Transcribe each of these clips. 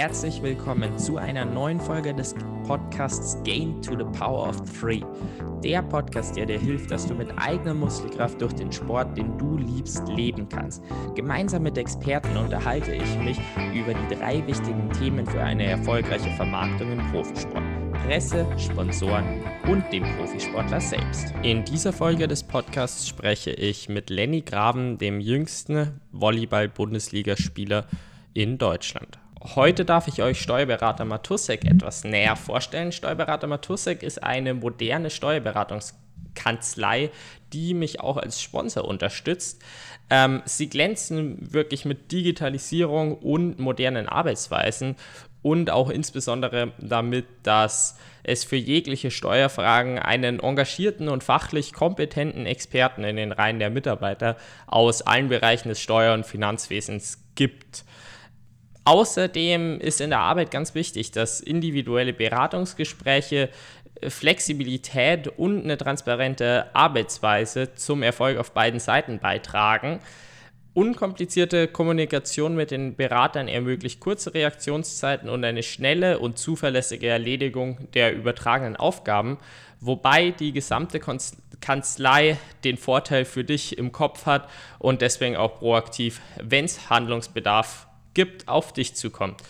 Herzlich willkommen zu einer neuen Folge des Podcasts Gain to the Power of Three. Der Podcast, der dir hilft, dass du mit eigener Muskelkraft durch den Sport, den du liebst, leben kannst. Gemeinsam mit Experten unterhalte ich mich über die drei wichtigen Themen für eine erfolgreiche Vermarktung im Profisport. Presse, Sponsoren und dem Profisportler selbst. In dieser Folge des Podcasts spreche ich mit Lenny Graben, dem jüngsten Volleyball-Bundesligaspieler in Deutschland. Heute darf ich euch Steuerberater Matusek etwas näher vorstellen. Steuerberater Matusek ist eine moderne Steuerberatungskanzlei, die mich auch als Sponsor unterstützt. Ähm, sie glänzen wirklich mit Digitalisierung und modernen Arbeitsweisen und auch insbesondere damit, dass es für jegliche Steuerfragen einen engagierten und fachlich kompetenten Experten in den Reihen der Mitarbeiter aus allen Bereichen des Steuer- und Finanzwesens gibt. Außerdem ist in der Arbeit ganz wichtig, dass individuelle Beratungsgespräche äh, Flexibilität und eine transparente Arbeitsweise zum Erfolg auf beiden Seiten beitragen. Unkomplizierte Kommunikation mit den Beratern ermöglicht kurze Reaktionszeiten und eine schnelle und zuverlässige Erledigung der übertragenen Aufgaben, wobei die gesamte Kanzlei den Vorteil für dich im Kopf hat und deswegen auch proaktiv, wenn es Handlungsbedarf gibt, auf dich zukommt.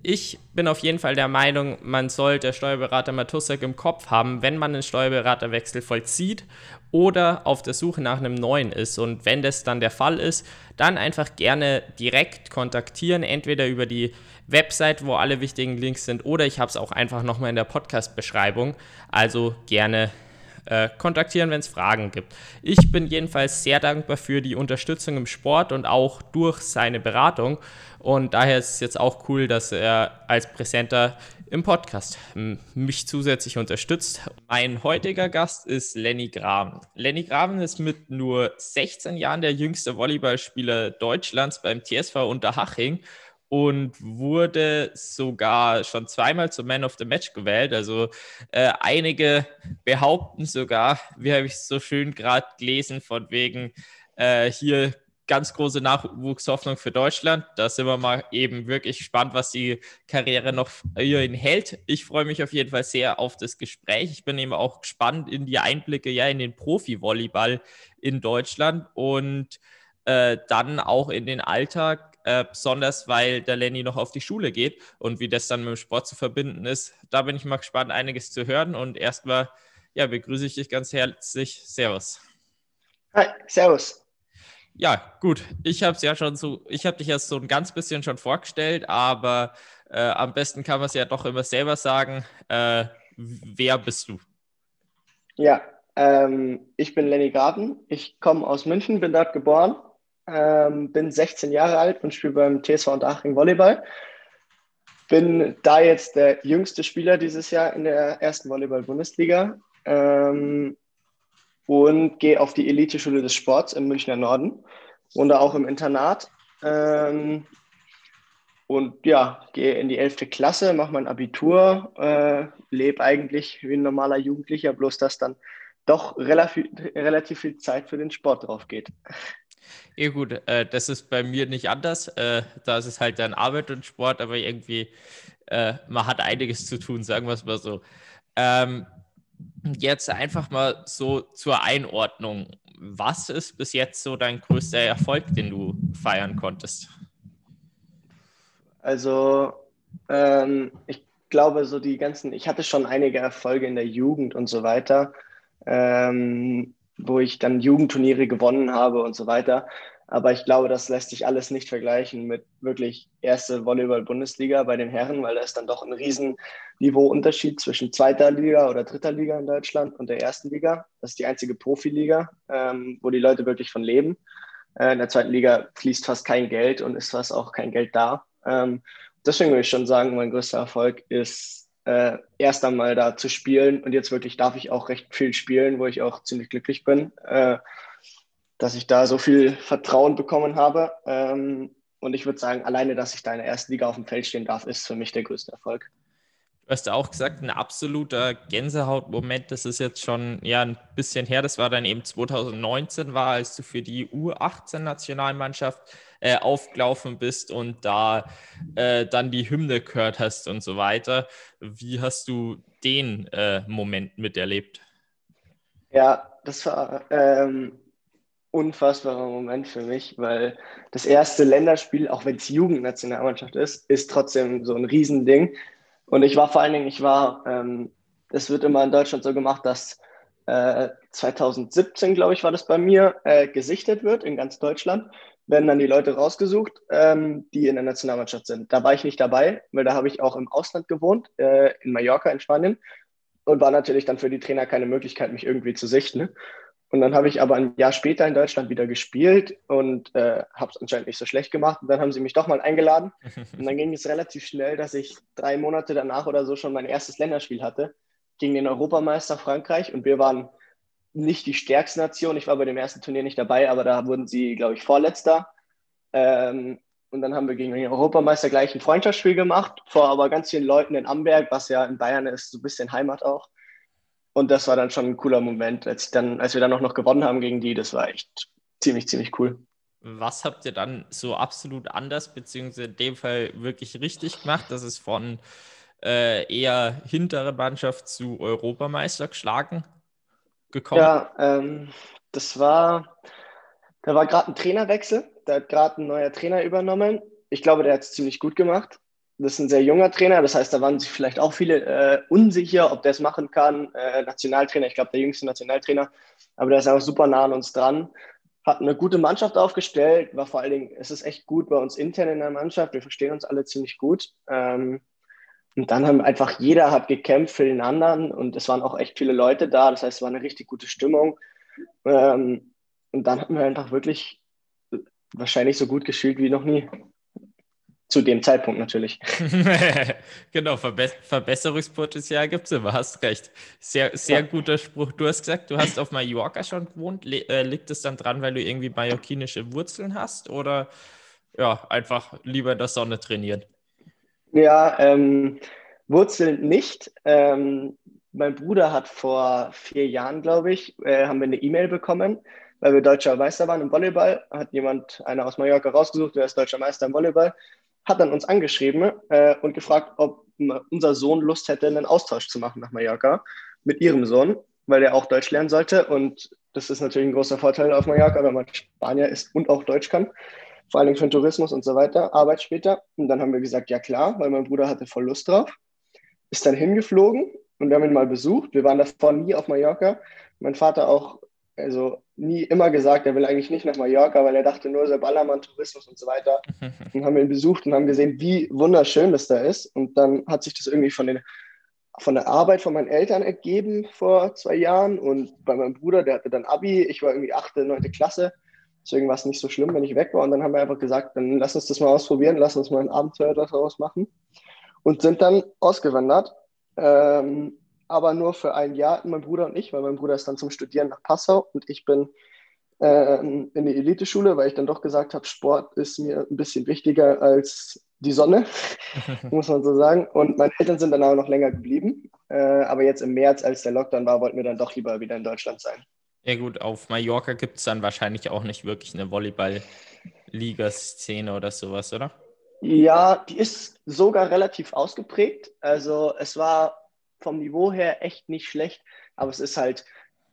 Ich bin auf jeden Fall der Meinung, man sollte Steuerberater Matusek im Kopf haben, wenn man einen Steuerberaterwechsel vollzieht oder auf der Suche nach einem neuen ist. Und wenn das dann der Fall ist, dann einfach gerne direkt kontaktieren, entweder über die Website, wo alle wichtigen Links sind, oder ich habe es auch einfach nochmal in der Podcast-Beschreibung. Also gerne äh, kontaktieren, wenn es Fragen gibt. Ich bin jedenfalls sehr dankbar für die Unterstützung im Sport und auch durch seine Beratung. Und daher ist es jetzt auch cool, dass er als Präsenter im Podcast mich zusätzlich unterstützt. Mein heutiger Gast ist Lenny Graben. Lenny Graben ist mit nur 16 Jahren der jüngste Volleyballspieler Deutschlands beim TSV Unterhaching und wurde sogar schon zweimal zum Man of the Match gewählt. Also äh, einige behaupten sogar, wie habe ich so schön gerade gelesen, von wegen äh, hier ganz große Nachwuchshoffnung für Deutschland. Da sind wir mal eben wirklich gespannt, was die Karriere noch hierhin hält. Ich freue mich auf jeden Fall sehr auf das Gespräch. Ich bin eben auch gespannt in die Einblicke ja in den Profi-Volleyball in Deutschland und äh, dann auch in den Alltag äh, besonders weil der Lenny noch auf die Schule geht und wie das dann mit dem Sport zu verbinden ist. Da bin ich mal gespannt, einiges zu hören. Und erstmal ja, begrüße ich dich ganz herzlich. Servus. Hi, Servus. Ja, gut. Ich habe es ja schon so, ich habe dich erst so ein ganz bisschen schon vorgestellt, aber äh, am besten kann man es ja doch immer selber sagen. Äh, wer bist du? Ja, ähm, ich bin Lenny Graben. Ich komme aus München, bin dort geboren ähm, bin 16 Jahre alt und spiele beim TSV Unterhaching Volleyball. Bin da jetzt der jüngste Spieler dieses Jahr in der ersten Volleyball-Bundesliga ähm, und gehe auf die Eliteschule des Sports im Münchner Norden und auch im Internat. Ähm, und ja, gehe in die 11. Klasse, mache mein Abitur, äh, lebe eigentlich wie ein normaler Jugendlicher, bloß dass dann doch relativ, relativ viel Zeit für den Sport drauf geht. Ja gut, äh, das ist bei mir nicht anders. Äh, da ist es halt dann Arbeit und Sport, aber irgendwie, äh, man hat einiges zu tun, sagen wir es mal so. Ähm, jetzt einfach mal so zur Einordnung. Was ist bis jetzt so dein größter Erfolg, den du feiern konntest? Also, ähm, ich glaube, so die ganzen, ich hatte schon einige Erfolge in der Jugend und so weiter. Ähm, wo ich dann Jugendturniere gewonnen habe und so weiter. Aber ich glaube, das lässt sich alles nicht vergleichen mit wirklich erste Volleyball-Bundesliga bei den Herren, weil da ist dann doch ein riesen Niveauunterschied zwischen zweiter Liga oder dritter Liga in Deutschland und der ersten Liga. Das ist die einzige Profiliga, ähm, wo die Leute wirklich von leben. Äh, in der zweiten Liga fließt fast kein Geld und ist fast auch kein Geld da. Ähm, deswegen würde ich schon sagen, mein größter Erfolg ist äh, erst einmal da zu spielen. Und jetzt wirklich darf ich auch recht viel spielen, wo ich auch ziemlich glücklich bin, äh, dass ich da so viel Vertrauen bekommen habe. Ähm, und ich würde sagen, alleine, dass ich da in der ersten Liga auf dem Feld stehen darf, ist für mich der größte Erfolg. Du hast auch gesagt, ein absoluter Gänsehautmoment. Das ist jetzt schon ja, ein bisschen her. Das war dann eben 2019 war, als du für die U18-Nationalmannschaft äh, aufgelaufen bist und da äh, dann die Hymne gehört hast und so weiter. Wie hast du den äh, Moment miterlebt? Ja, das war ähm, unfassbarer Moment für mich, weil das erste Länderspiel, auch wenn es Jugendnationalmannschaft ist, ist trotzdem so ein Riesending. Und ich war vor allen Dingen, ich war, ähm, wird immer in Deutschland so gemacht, dass äh, 2017, glaube ich, war das bei mir, äh, gesichtet wird in ganz Deutschland, werden dann die Leute rausgesucht, ähm, die in der Nationalmannschaft sind. Da war ich nicht dabei, weil da habe ich auch im Ausland gewohnt, äh, in Mallorca in Spanien und war natürlich dann für die Trainer keine Möglichkeit, mich irgendwie zu sichten. Und dann habe ich aber ein Jahr später in Deutschland wieder gespielt und äh, habe es anscheinend nicht so schlecht gemacht. Und dann haben sie mich doch mal eingeladen. Und dann ging es relativ schnell, dass ich drei Monate danach oder so schon mein erstes Länderspiel hatte gegen den Europameister Frankreich. Und wir waren nicht die stärkste Nation. Ich war bei dem ersten Turnier nicht dabei, aber da wurden sie, glaube ich, Vorletzter. Ähm, und dann haben wir gegen den Europameister gleich ein Freundschaftsspiel gemacht, vor aber ganz vielen Leuten in Amberg, was ja in Bayern ist, so ein bisschen Heimat auch. Und das war dann schon ein cooler Moment, als, dann, als wir dann auch noch gewonnen haben gegen die. Das war echt ziemlich, ziemlich cool. Was habt ihr dann so absolut anders, beziehungsweise in dem Fall wirklich richtig gemacht, dass es von äh, eher hintere Mannschaft zu Europameister geschlagen gekommen? Ja, ähm, das war, da war gerade ein Trainerwechsel. Da hat gerade ein neuer Trainer übernommen. Ich glaube, der hat es ziemlich gut gemacht. Das ist ein sehr junger Trainer, das heißt, da waren sich vielleicht auch viele äh, unsicher, ob der es machen kann. Äh, Nationaltrainer, ich glaube, der jüngste Nationaltrainer, aber der ist auch super nah an uns dran. Hat eine gute Mannschaft aufgestellt, war vor allen Dingen, es ist echt gut bei uns intern in der Mannschaft, wir verstehen uns alle ziemlich gut. Ähm, und dann haben einfach jeder hat gekämpft für den anderen und es waren auch echt viele Leute da. Das heißt, es war eine richtig gute Stimmung. Ähm, und dann hatten wir einfach wirklich wahrscheinlich so gut gespielt wie noch nie. Zu dem Zeitpunkt natürlich. genau, Verbe Verbesserungspotenzial gibt es immer, hast recht. Sehr, sehr ja. guter Spruch. Du hast gesagt, du hast auf Mallorca schon gewohnt. Le äh, liegt es dann dran, weil du irgendwie mallorquinische Wurzeln hast oder ja, einfach lieber in der Sonne trainieren? Ja, ähm, Wurzeln nicht. Ähm, mein Bruder hat vor vier Jahren, glaube ich, äh, haben wir eine E-Mail bekommen, weil wir deutscher Meister waren im Volleyball. Hat jemand, einer aus Mallorca rausgesucht, wer ist deutscher Meister im Volleyball, hat dann uns angeschrieben äh, und gefragt, ob unser Sohn Lust hätte, einen Austausch zu machen nach Mallorca mit ihrem Sohn, weil er auch Deutsch lernen sollte. Und das ist natürlich ein großer Vorteil auf Mallorca, wenn man Spanier ist und auch Deutsch kann vor allem für den Tourismus und so weiter, Arbeit später. Und dann haben wir gesagt, ja klar, weil mein Bruder hatte voll Lust drauf. Ist dann hingeflogen und wir haben ihn mal besucht. Wir waren davor nie auf Mallorca. Mein Vater auch, also nie immer gesagt, er will eigentlich nicht nach Mallorca, weil er dachte nur so Ballermann, Tourismus und so weiter. Und haben ihn besucht und haben gesehen, wie wunderschön das da ist. Und dann hat sich das irgendwie von den von der Arbeit von meinen Eltern ergeben vor zwei Jahren und bei meinem Bruder, der hatte dann Abi, ich war irgendwie achte, neunte Klasse Deswegen war es nicht so schlimm, wenn ich weg war. Und dann haben wir einfach gesagt, dann lass uns das mal ausprobieren, lass uns mal ein Abenteuer daraus machen. Und sind dann ausgewandert. Ähm, aber nur für ein Jahr, mein Bruder und ich, weil mein Bruder ist dann zum Studieren nach Passau und ich bin äh, in die Eliteschule, weil ich dann doch gesagt habe, Sport ist mir ein bisschen wichtiger als die Sonne, muss man so sagen. Und meine Eltern sind dann auch noch länger geblieben. Äh, aber jetzt im März, als der Lockdown war, wollten wir dann doch lieber wieder in Deutschland sein. Ja gut, auf Mallorca gibt es dann wahrscheinlich auch nicht wirklich eine Volleyball-Liga-Szene oder sowas, oder? Ja, die ist sogar relativ ausgeprägt. Also es war vom Niveau her echt nicht schlecht, aber es ist halt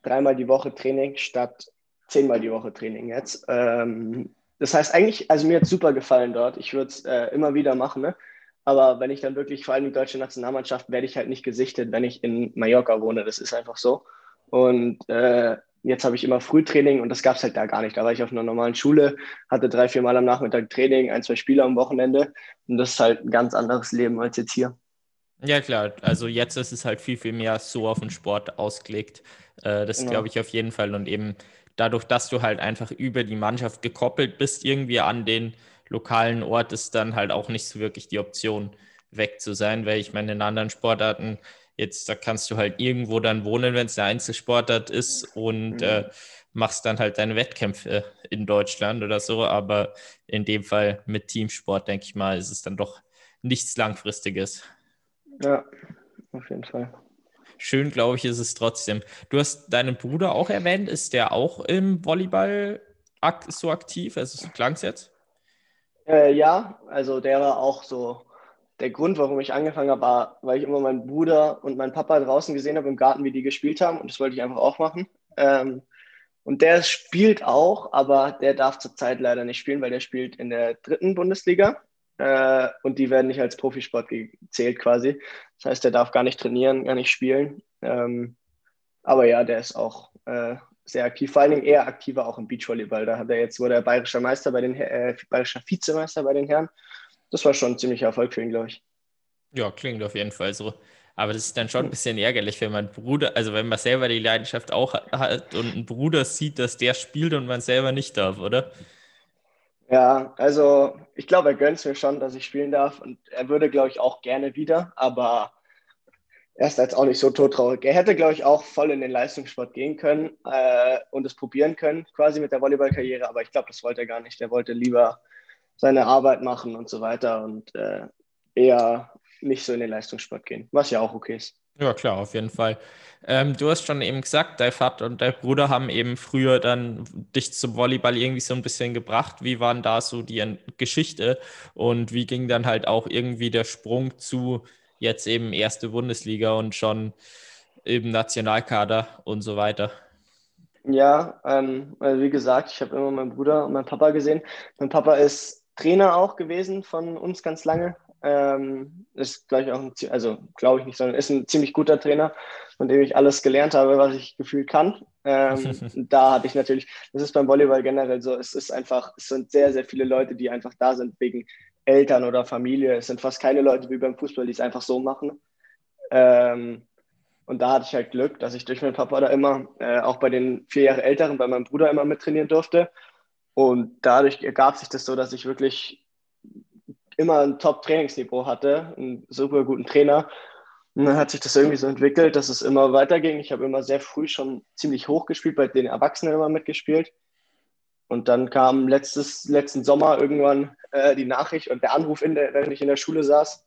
dreimal die Woche Training statt zehnmal die Woche Training jetzt. Ähm, das heißt eigentlich, also mir hat super gefallen dort. Ich würde es äh, immer wieder machen, ne? Aber wenn ich dann wirklich, vor allem die deutsche Nationalmannschaft, werde ich halt nicht gesichtet, wenn ich in Mallorca wohne. Das ist einfach so. Und äh, Jetzt habe ich immer Frühtraining und das gab es halt da gar nicht. Da war ich auf einer normalen Schule, hatte drei, vier Mal am Nachmittag Training, ein, zwei Spiele am Wochenende und das ist halt ein ganz anderes Leben als jetzt hier. Ja, klar. Also jetzt ist es halt viel, viel mehr so auf den Sport ausgelegt. Äh, das genau. glaube ich auf jeden Fall. Und eben dadurch, dass du halt einfach über die Mannschaft gekoppelt bist, irgendwie an den lokalen Ort, ist dann halt auch nicht so wirklich die Option, weg zu sein, weil ich meine, in anderen Sportarten Jetzt, da kannst du halt irgendwo dann wohnen, wenn es eine Einzelsportart ist und mhm. äh, machst dann halt deine Wettkämpfe in Deutschland oder so. Aber in dem Fall mit Teamsport, denke ich mal, ist es dann doch nichts Langfristiges. Ja, auf jeden Fall. Schön, glaube ich, ist es trotzdem. Du hast deinen Bruder auch erwähnt. Ist der auch im Volleyball ak so aktiv? Also, so klang es jetzt? Äh, ja, also der war auch so der Grund, warum ich angefangen habe, war, weil ich immer meinen Bruder und meinen Papa draußen gesehen habe im Garten, wie die gespielt haben und das wollte ich einfach auch machen. Ähm, und der spielt auch, aber der darf zurzeit leider nicht spielen, weil der spielt in der dritten Bundesliga äh, und die werden nicht als Profisport gezählt quasi. Das heißt, der darf gar nicht trainieren, gar nicht spielen. Ähm, aber ja, der ist auch äh, sehr aktiv, vor Dingen eher aktiver auch im Beachvolleyball. Da hat er jetzt wurde er bayerischer Meister bei den äh, bayerischer Vizemeister bei den Herren. Das war schon ein ziemlicher Erfolg für ihn, glaube ich. Ja, klingt auf jeden Fall so. Aber das ist dann schon ein bisschen ärgerlich, wenn man Bruder, also wenn man selber die Leidenschaft auch hat und ein Bruder sieht, dass der spielt und man selber nicht darf, oder? Ja, also ich glaube, er gönnt es mir schon, dass ich spielen darf und er würde, glaube ich, auch gerne wieder, aber er ist jetzt auch nicht so todtraurig. Er hätte, glaube ich, auch voll in den Leistungssport gehen können äh, und es probieren können, quasi mit der Volleyballkarriere, aber ich glaube, das wollte er gar nicht. Er wollte lieber seine Arbeit machen und so weiter und äh, eher nicht so in den Leistungssport gehen, was ja auch okay ist. Ja, klar, auf jeden Fall. Ähm, du hast schon eben gesagt, dein Vater und dein Bruder haben eben früher dann dich zum Volleyball irgendwie so ein bisschen gebracht. Wie waren da so die Geschichte und wie ging dann halt auch irgendwie der Sprung zu jetzt eben erste Bundesliga und schon eben Nationalkader und so weiter? Ja, ähm, also wie gesagt, ich habe immer meinen Bruder und meinen Papa gesehen. Mein Papa ist Trainer auch gewesen von uns ganz lange. Ähm, ist gleich auch ein, also glaube ich nicht, sondern ist ein ziemlich guter Trainer, von dem ich alles gelernt habe, was ich gefühlt kann. Ähm, da hatte ich natürlich, das ist beim Volleyball generell so, es ist einfach, es sind sehr, sehr viele Leute, die einfach da sind wegen Eltern oder Familie. Es sind fast keine Leute wie beim Fußball, die es einfach so machen. Ähm, und da hatte ich halt Glück, dass ich durch meinen Papa da immer, äh, auch bei den vier Jahre Älteren, bei meinem Bruder immer mittrainieren durfte. Und dadurch ergab sich das so, dass ich wirklich immer ein Top-Trainingsniveau hatte, einen super guten Trainer. Und dann hat sich das irgendwie so entwickelt, dass es immer weiterging. Ich habe immer sehr früh schon ziemlich hoch gespielt, bei den Erwachsenen immer mitgespielt. Und dann kam letztes, letzten Sommer irgendwann äh, die Nachricht und der Anruf, in der, während ich in der Schule saß,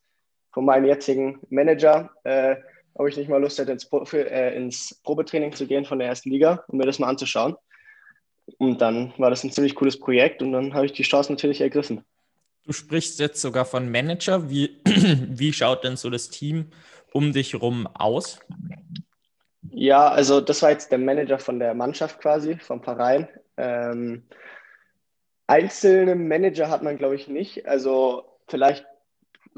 von meinem jetzigen Manager, äh, ob ich nicht mal Lust hätte, ins, äh, ins Probetraining zu gehen von der ersten Liga, um mir das mal anzuschauen. Und dann war das ein ziemlich cooles Projekt und dann habe ich die Chance natürlich ergriffen. Du sprichst jetzt sogar von Manager. Wie, wie schaut denn so das Team um dich rum aus? Ja, also das war jetzt der Manager von der Mannschaft quasi, vom Verein. Ähm, einzelne Manager hat man, glaube ich, nicht. Also vielleicht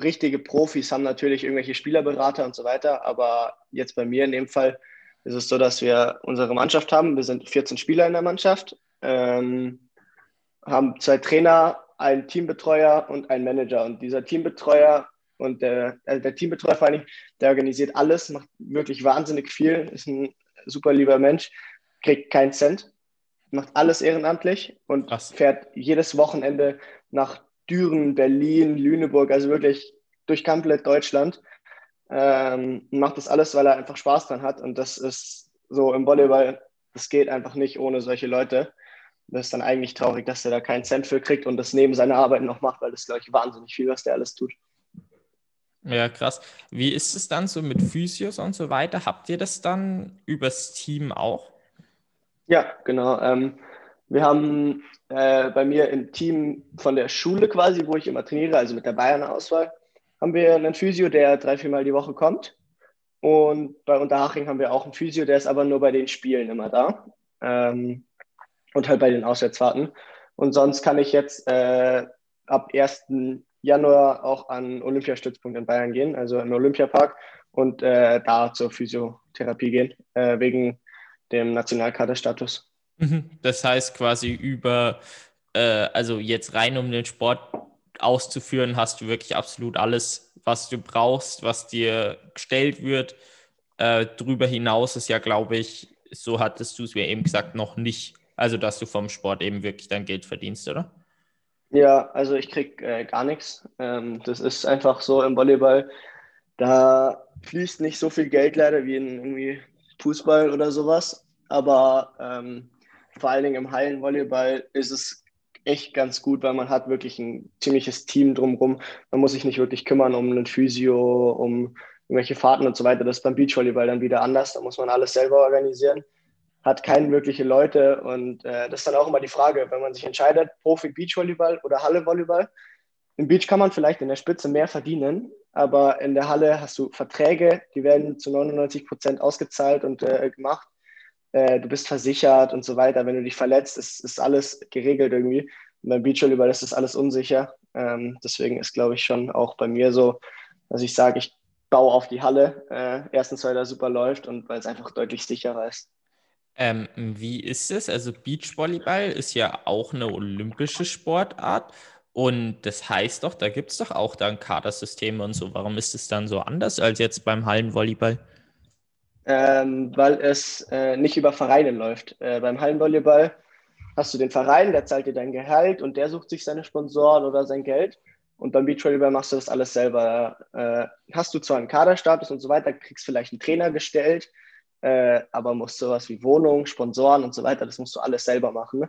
richtige Profis haben natürlich irgendwelche Spielerberater und so weiter, aber jetzt bei mir in dem Fall ist es so, dass wir unsere Mannschaft haben. Wir sind 14 Spieler in der Mannschaft, ähm, haben zwei Trainer, einen Teambetreuer und einen Manager. Und dieser Teambetreuer und der, also der Teambetreuer vor allem, der organisiert alles, macht wirklich wahnsinnig viel, ist ein super lieber Mensch, kriegt keinen Cent, macht alles ehrenamtlich und Krass. fährt jedes Wochenende nach Düren, Berlin, Lüneburg, also wirklich durch komplett Deutschland. Ähm, macht das alles, weil er einfach Spaß dran hat. Und das ist so im Volleyball, das geht einfach nicht ohne solche Leute. Das ist dann eigentlich traurig, dass er da keinen Cent für kriegt und das neben seiner Arbeit noch macht, weil das, glaube ich, wahnsinnig viel, was der alles tut. Ja, krass. Wie ist es dann so mit Physios und so weiter? Habt ihr das dann übers Team auch? Ja, genau. Ähm, wir haben äh, bei mir im Team von der Schule quasi, wo ich immer trainiere, also mit der Bayern-Auswahl, haben wir einen Physio, der drei, viermal die Woche kommt. Und bei Unterhaching haben wir auch einen Physio, der ist aber nur bei den Spielen immer da. Ähm, und halt bei den Auswärtsfahrten. Und sonst kann ich jetzt äh, ab 1. Januar auch an Olympiastützpunkt in Bayern gehen, also im Olympiapark und äh, da zur Physiotherapie gehen, äh, wegen dem Nationalkaderstatus. Mhm. Das heißt quasi über, äh, also jetzt rein um den Sport auszuführen, hast du wirklich absolut alles, was du brauchst, was dir gestellt wird. Äh, drüber hinaus ist ja, glaube ich, so hattest du es mir eben gesagt, noch nicht also, dass du vom Sport eben wirklich dein Geld verdienst, oder? Ja, also ich krieg äh, gar nichts. Ähm, das ist einfach so im Volleyball. Da fließt nicht so viel Geld leider wie in irgendwie Fußball oder sowas. Aber ähm, vor allen Dingen im Hallenvolleyball ist es echt ganz gut, weil man hat wirklich ein ziemliches Team drumherum. Man muss sich nicht wirklich kümmern um einen Physio, um irgendwelche Fahrten und so weiter. Das ist beim Beachvolleyball dann wieder anders. Da muss man alles selber organisieren hat keine wirkliche Leute. Und äh, das ist dann auch immer die Frage, wenn man sich entscheidet, Profi Beachvolleyball oder Halle Volleyball. Im Beach kann man vielleicht in der Spitze mehr verdienen, aber in der Halle hast du Verträge, die werden zu 99 Prozent ausgezahlt und äh, gemacht. Äh, du bist versichert und so weiter. Wenn du dich verletzt, ist, ist alles geregelt irgendwie. Und beim Beachvolleyball ist das alles unsicher. Ähm, deswegen ist, glaube ich, schon auch bei mir so, dass ich sage, ich baue auf die Halle. Äh, erstens, weil da super läuft und weil es einfach deutlich sicherer ist. Ähm, wie ist es? Also Beachvolleyball ist ja auch eine olympische Sportart und das heißt doch, da gibt es doch auch dann Kadersysteme und so. Warum ist es dann so anders als jetzt beim Hallenvolleyball? Ähm, weil es äh, nicht über Vereine läuft. Äh, beim Hallenvolleyball hast du den Verein, der zahlt dir dein Gehalt und der sucht sich seine Sponsoren oder sein Geld. Und beim Beachvolleyball machst du das alles selber. Äh, hast du zwar einen Kaderstatus und so weiter, kriegst vielleicht einen Trainer gestellt, äh, aber musst sowas wie Wohnung, Sponsoren und so weiter, das musst du alles selber machen.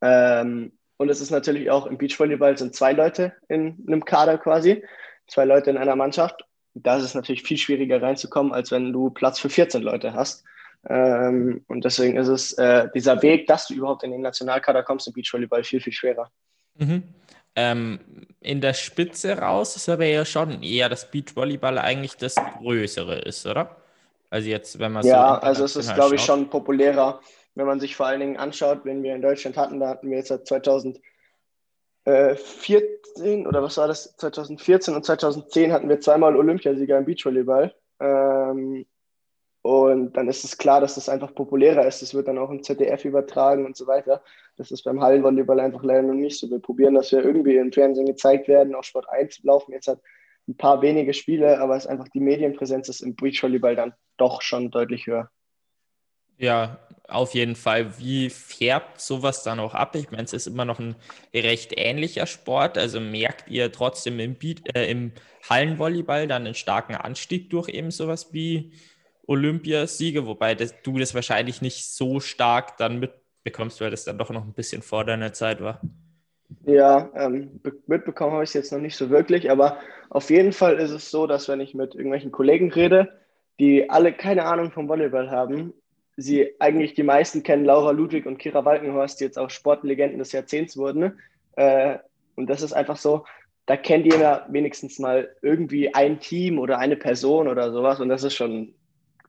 Ähm, und es ist natürlich auch im Beachvolleyball sind zwei Leute in einem Kader quasi, zwei Leute in einer Mannschaft. Da ist es natürlich viel schwieriger reinzukommen, als wenn du Platz für 14 Leute hast. Ähm, und deswegen ist es äh, dieser Weg, dass du überhaupt in den Nationalkader kommst im Beachvolleyball viel, viel schwerer. Mhm. Ähm, in der Spitze raus ist aber ja schon eher das Beachvolleyball eigentlich das Größere ist, oder? Also jetzt, wenn man Ja, so also es ist, glaube ich, schon populärer, wenn man sich vor allen Dingen anschaut, wenn wir in Deutschland hatten, da hatten wir jetzt seit 2014 oder was war das? 2014 und 2010 hatten wir zweimal Olympiasieger im Beachvolleyball. Ähm, und dann ist es klar, dass das einfach populärer ist. Das wird dann auch im ZDF übertragen und so weiter. Das ist beim Hallenvolleyball einfach leider noch nicht so. Wir probieren, dass wir irgendwie im Fernsehen gezeigt werden. Auf Sport 1 laufen jetzt halt ein paar wenige Spiele, aber es ist einfach die Medienpräsenz ist im Beachvolleyball dann doch schon deutlich höher. Ja, auf jeden Fall. Wie färbt sowas dann auch ab? Ich meine, es ist immer noch ein recht ähnlicher Sport. Also merkt ihr trotzdem im, Beat, äh, im Hallenvolleyball dann einen starken Anstieg durch eben sowas wie Olympiasiege, wobei das, du das wahrscheinlich nicht so stark dann mitbekommst, weil das dann doch noch ein bisschen vor deiner Zeit war. Ja, ähm, mitbekommen habe ich es jetzt noch nicht so wirklich, aber auf jeden Fall ist es so, dass wenn ich mit irgendwelchen Kollegen rede, die alle keine Ahnung vom Volleyball haben, sie eigentlich die meisten kennen Laura Ludwig und Kira Walkenhorst, die jetzt auch Sportlegenden des Jahrzehnts wurden. Äh, und das ist einfach so, da kennt jeder wenigstens mal irgendwie ein Team oder eine Person oder sowas und das ist schon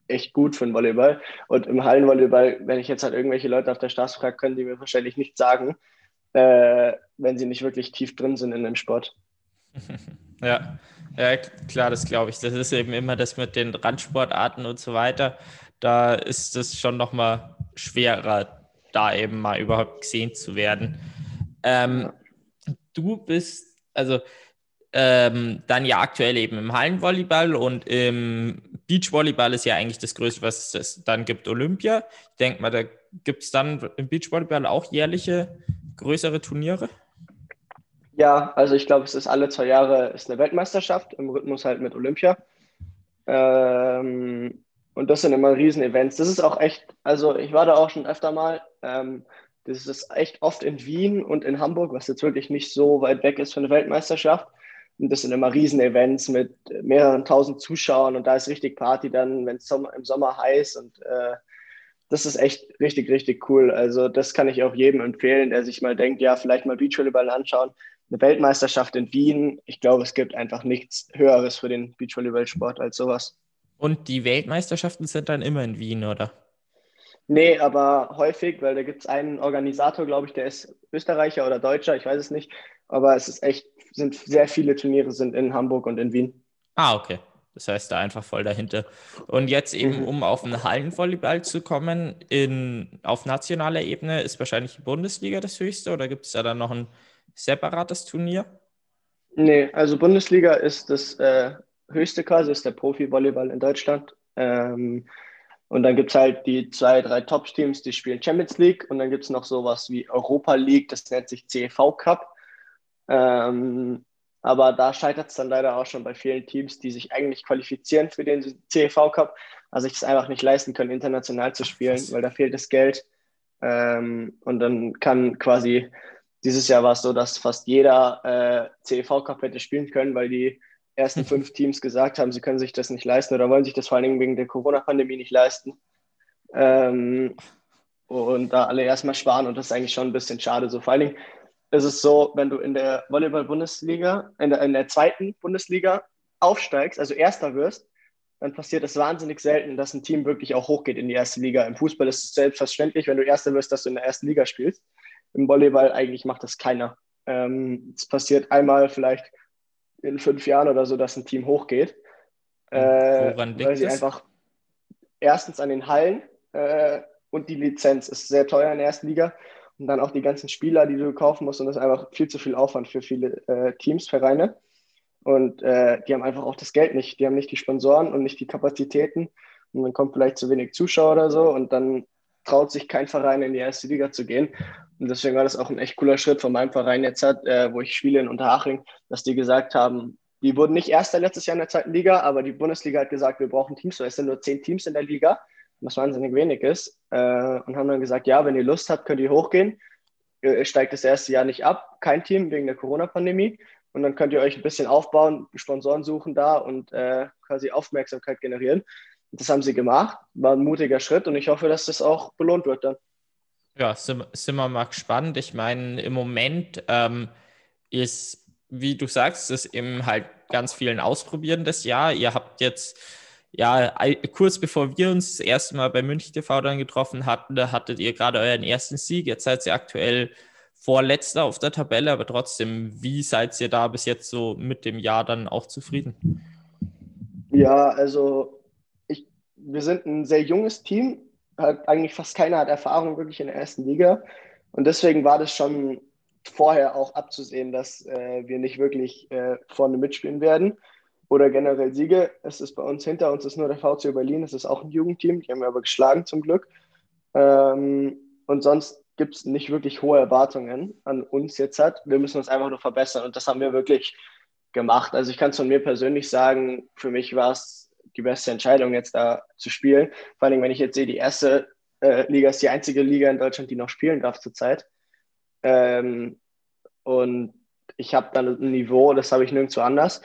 echt gut für den Volleyball. Und im Hallenvolleyball, wenn ich jetzt halt irgendwelche Leute auf der Straße frage, können die mir wahrscheinlich nicht sagen, äh, wenn sie nicht wirklich tief drin sind in dem Sport. Ja, ja klar, das glaube ich. Das ist eben immer das mit den Randsportarten und so weiter. Da ist es schon nochmal schwerer, da eben mal überhaupt gesehen zu werden. Ähm, du bist, also ähm, dann ja aktuell eben im Hallenvolleyball und im Beachvolleyball ist ja eigentlich das Größte, was es dann gibt, Olympia. Ich denke mal, da gibt es dann im Beachvolleyball auch jährliche größere Turniere? Ja, also ich glaube, es ist alle zwei Jahre ist eine Weltmeisterschaft im Rhythmus halt mit Olympia. Ähm, und das sind immer Riesen-Events. Das ist auch echt, also ich war da auch schon öfter mal. Ähm, das ist echt oft in Wien und in Hamburg, was jetzt wirklich nicht so weit weg ist für eine Weltmeisterschaft. Und das sind immer Riesen-Events mit mehreren tausend Zuschauern und da ist richtig Party dann, wenn es im Sommer heiß und äh, das ist echt richtig, richtig cool. Also das kann ich auch jedem empfehlen, der sich mal denkt, ja, vielleicht mal Beachvolleyball anschauen. Eine Weltmeisterschaft in Wien, ich glaube, es gibt einfach nichts Höheres für den Beachvolleyballsport als sowas. Und die Weltmeisterschaften sind dann immer in Wien, oder? Nee, aber häufig, weil da gibt es einen Organisator, glaube ich, der ist Österreicher oder Deutscher, ich weiß es nicht. Aber es ist echt, sind sehr viele Turniere sind in Hamburg und in Wien. Ah, okay. Das heißt, da einfach voll dahinter. Und jetzt eben, mhm. um auf den Hallenvolleyball zu kommen, in, auf nationaler Ebene ist wahrscheinlich die Bundesliga das höchste oder gibt es da dann noch ein separates Turnier? Nee, also Bundesliga ist das äh, höchste quasi, ist der Profi-Volleyball in Deutschland. Ähm, und dann gibt es halt die zwei, drei Top-Teams, die spielen Champions League und dann gibt es noch sowas wie Europa League, das nennt sich CEV Cup. Ähm, aber da scheitert es dann leider auch schon bei vielen Teams, die sich eigentlich qualifizieren für den CEV Cup, also sich es einfach nicht leisten können, international zu spielen, weil da fehlt das Geld. Ähm, und dann kann quasi, dieses Jahr war es so, dass fast jeder äh, CEV Cup hätte spielen können, weil die ersten fünf Teams gesagt haben, sie können sich das nicht leisten oder wollen sich das vor allen Dingen wegen der Corona-Pandemie nicht leisten. Ähm, und da alle erstmal sparen und das ist eigentlich schon ein bisschen schade. So vor allen Dingen ist es so, wenn du in der Volleyball-Bundesliga, in der, in der zweiten Bundesliga aufsteigst, also Erster wirst, dann passiert es wahnsinnig selten, dass ein Team wirklich auch hochgeht in die erste Liga. Im Fußball ist es selbstverständlich, wenn du Erster wirst, dass du in der ersten Liga spielst. Im Volleyball eigentlich macht das keiner. Ähm, es passiert einmal vielleicht in fünf Jahren oder so, dass ein Team hochgeht. Äh, Woran weil sie das? einfach erstens an den Hallen äh, und die Lizenz ist sehr teuer in der ersten Liga und dann auch die ganzen Spieler, die du kaufen musst und das ist einfach viel zu viel Aufwand für viele äh, Teams, Vereine. Und äh, die haben einfach auch das Geld nicht. Die haben nicht die Sponsoren und nicht die Kapazitäten. Und dann kommt vielleicht zu wenig Zuschauer oder so und dann traut sich kein Verein in die erste Liga zu gehen. Und deswegen war das auch ein echt cooler Schritt von meinem Verein jetzt, hat, äh, wo ich spiele in Unterhaching, dass die gesagt haben, die wurden nicht Erster letztes Jahr in der zweiten Liga, aber die Bundesliga hat gesagt, wir brauchen Teams, weil es sind nur zehn Teams in der Liga, was wahnsinnig wenig ist. Äh, und haben dann gesagt, ja, wenn ihr Lust habt, könnt ihr hochgehen. Ihr steigt das erste Jahr nicht ab, kein Team wegen der Corona-Pandemie. Und dann könnt ihr euch ein bisschen aufbauen, Sponsoren suchen da und äh, quasi Aufmerksamkeit generieren. Das haben sie gemacht, war ein mutiger Schritt und ich hoffe, dass das auch belohnt wird dann. Ja, sind, sind wir mal gespannt. Ich meine, im Moment ähm, ist, wie du sagst, es eben halt ganz vielen Ausprobieren das Jahr. Ihr habt jetzt, ja, kurz bevor wir uns das erste Mal bei München TV dann getroffen hatten, da hattet ihr gerade euren ersten Sieg. Jetzt seid ihr aktuell Vorletzter auf der Tabelle, aber trotzdem, wie seid ihr da bis jetzt so mit dem Jahr dann auch zufrieden? Ja, also wir sind ein sehr junges Team. Hat, eigentlich fast keiner hat Erfahrung wirklich in der ersten Liga. Und deswegen war das schon vorher auch abzusehen, dass äh, wir nicht wirklich äh, vorne mitspielen werden oder generell Siege. Es ist bei uns hinter uns ist nur der VC Berlin. Es ist auch ein Jugendteam, die haben wir aber geschlagen zum Glück. Ähm, und sonst gibt es nicht wirklich hohe Erwartungen an uns jetzt hat. Wir müssen uns einfach nur verbessern und das haben wir wirklich gemacht. Also ich kann es von mir persönlich sagen, für mich war es die beste Entscheidung, jetzt da zu spielen. Vor allem, wenn ich jetzt sehe, die erste äh, Liga ist die einzige Liga in Deutschland, die noch spielen darf zurzeit. Ähm, und ich habe dann ein Niveau, das habe ich nirgendwo anders.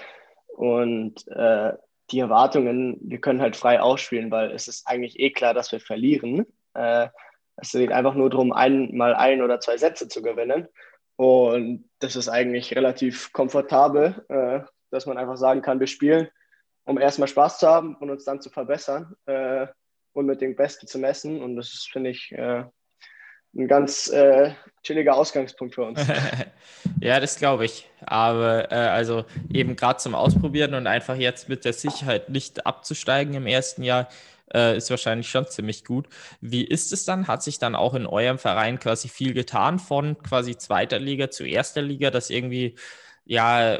Und äh, die Erwartungen, wir können halt frei ausspielen, weil es ist eigentlich eh klar, dass wir verlieren. Äh, es geht einfach nur darum, einmal ein oder zwei Sätze zu gewinnen. Und das ist eigentlich relativ komfortabel, äh, dass man einfach sagen kann, wir spielen, um erstmal Spaß zu haben und uns dann zu verbessern äh, und mit dem Besten zu messen. Und das finde ich, äh, ein ganz äh, chilliger Ausgangspunkt für uns. ja, das glaube ich. Aber äh, also eben gerade zum Ausprobieren und einfach jetzt mit der Sicherheit nicht abzusteigen im ersten Jahr, äh, ist wahrscheinlich schon ziemlich gut. Wie ist es dann? Hat sich dann auch in eurem Verein quasi viel getan von quasi zweiter Liga zu erster Liga, dass irgendwie ja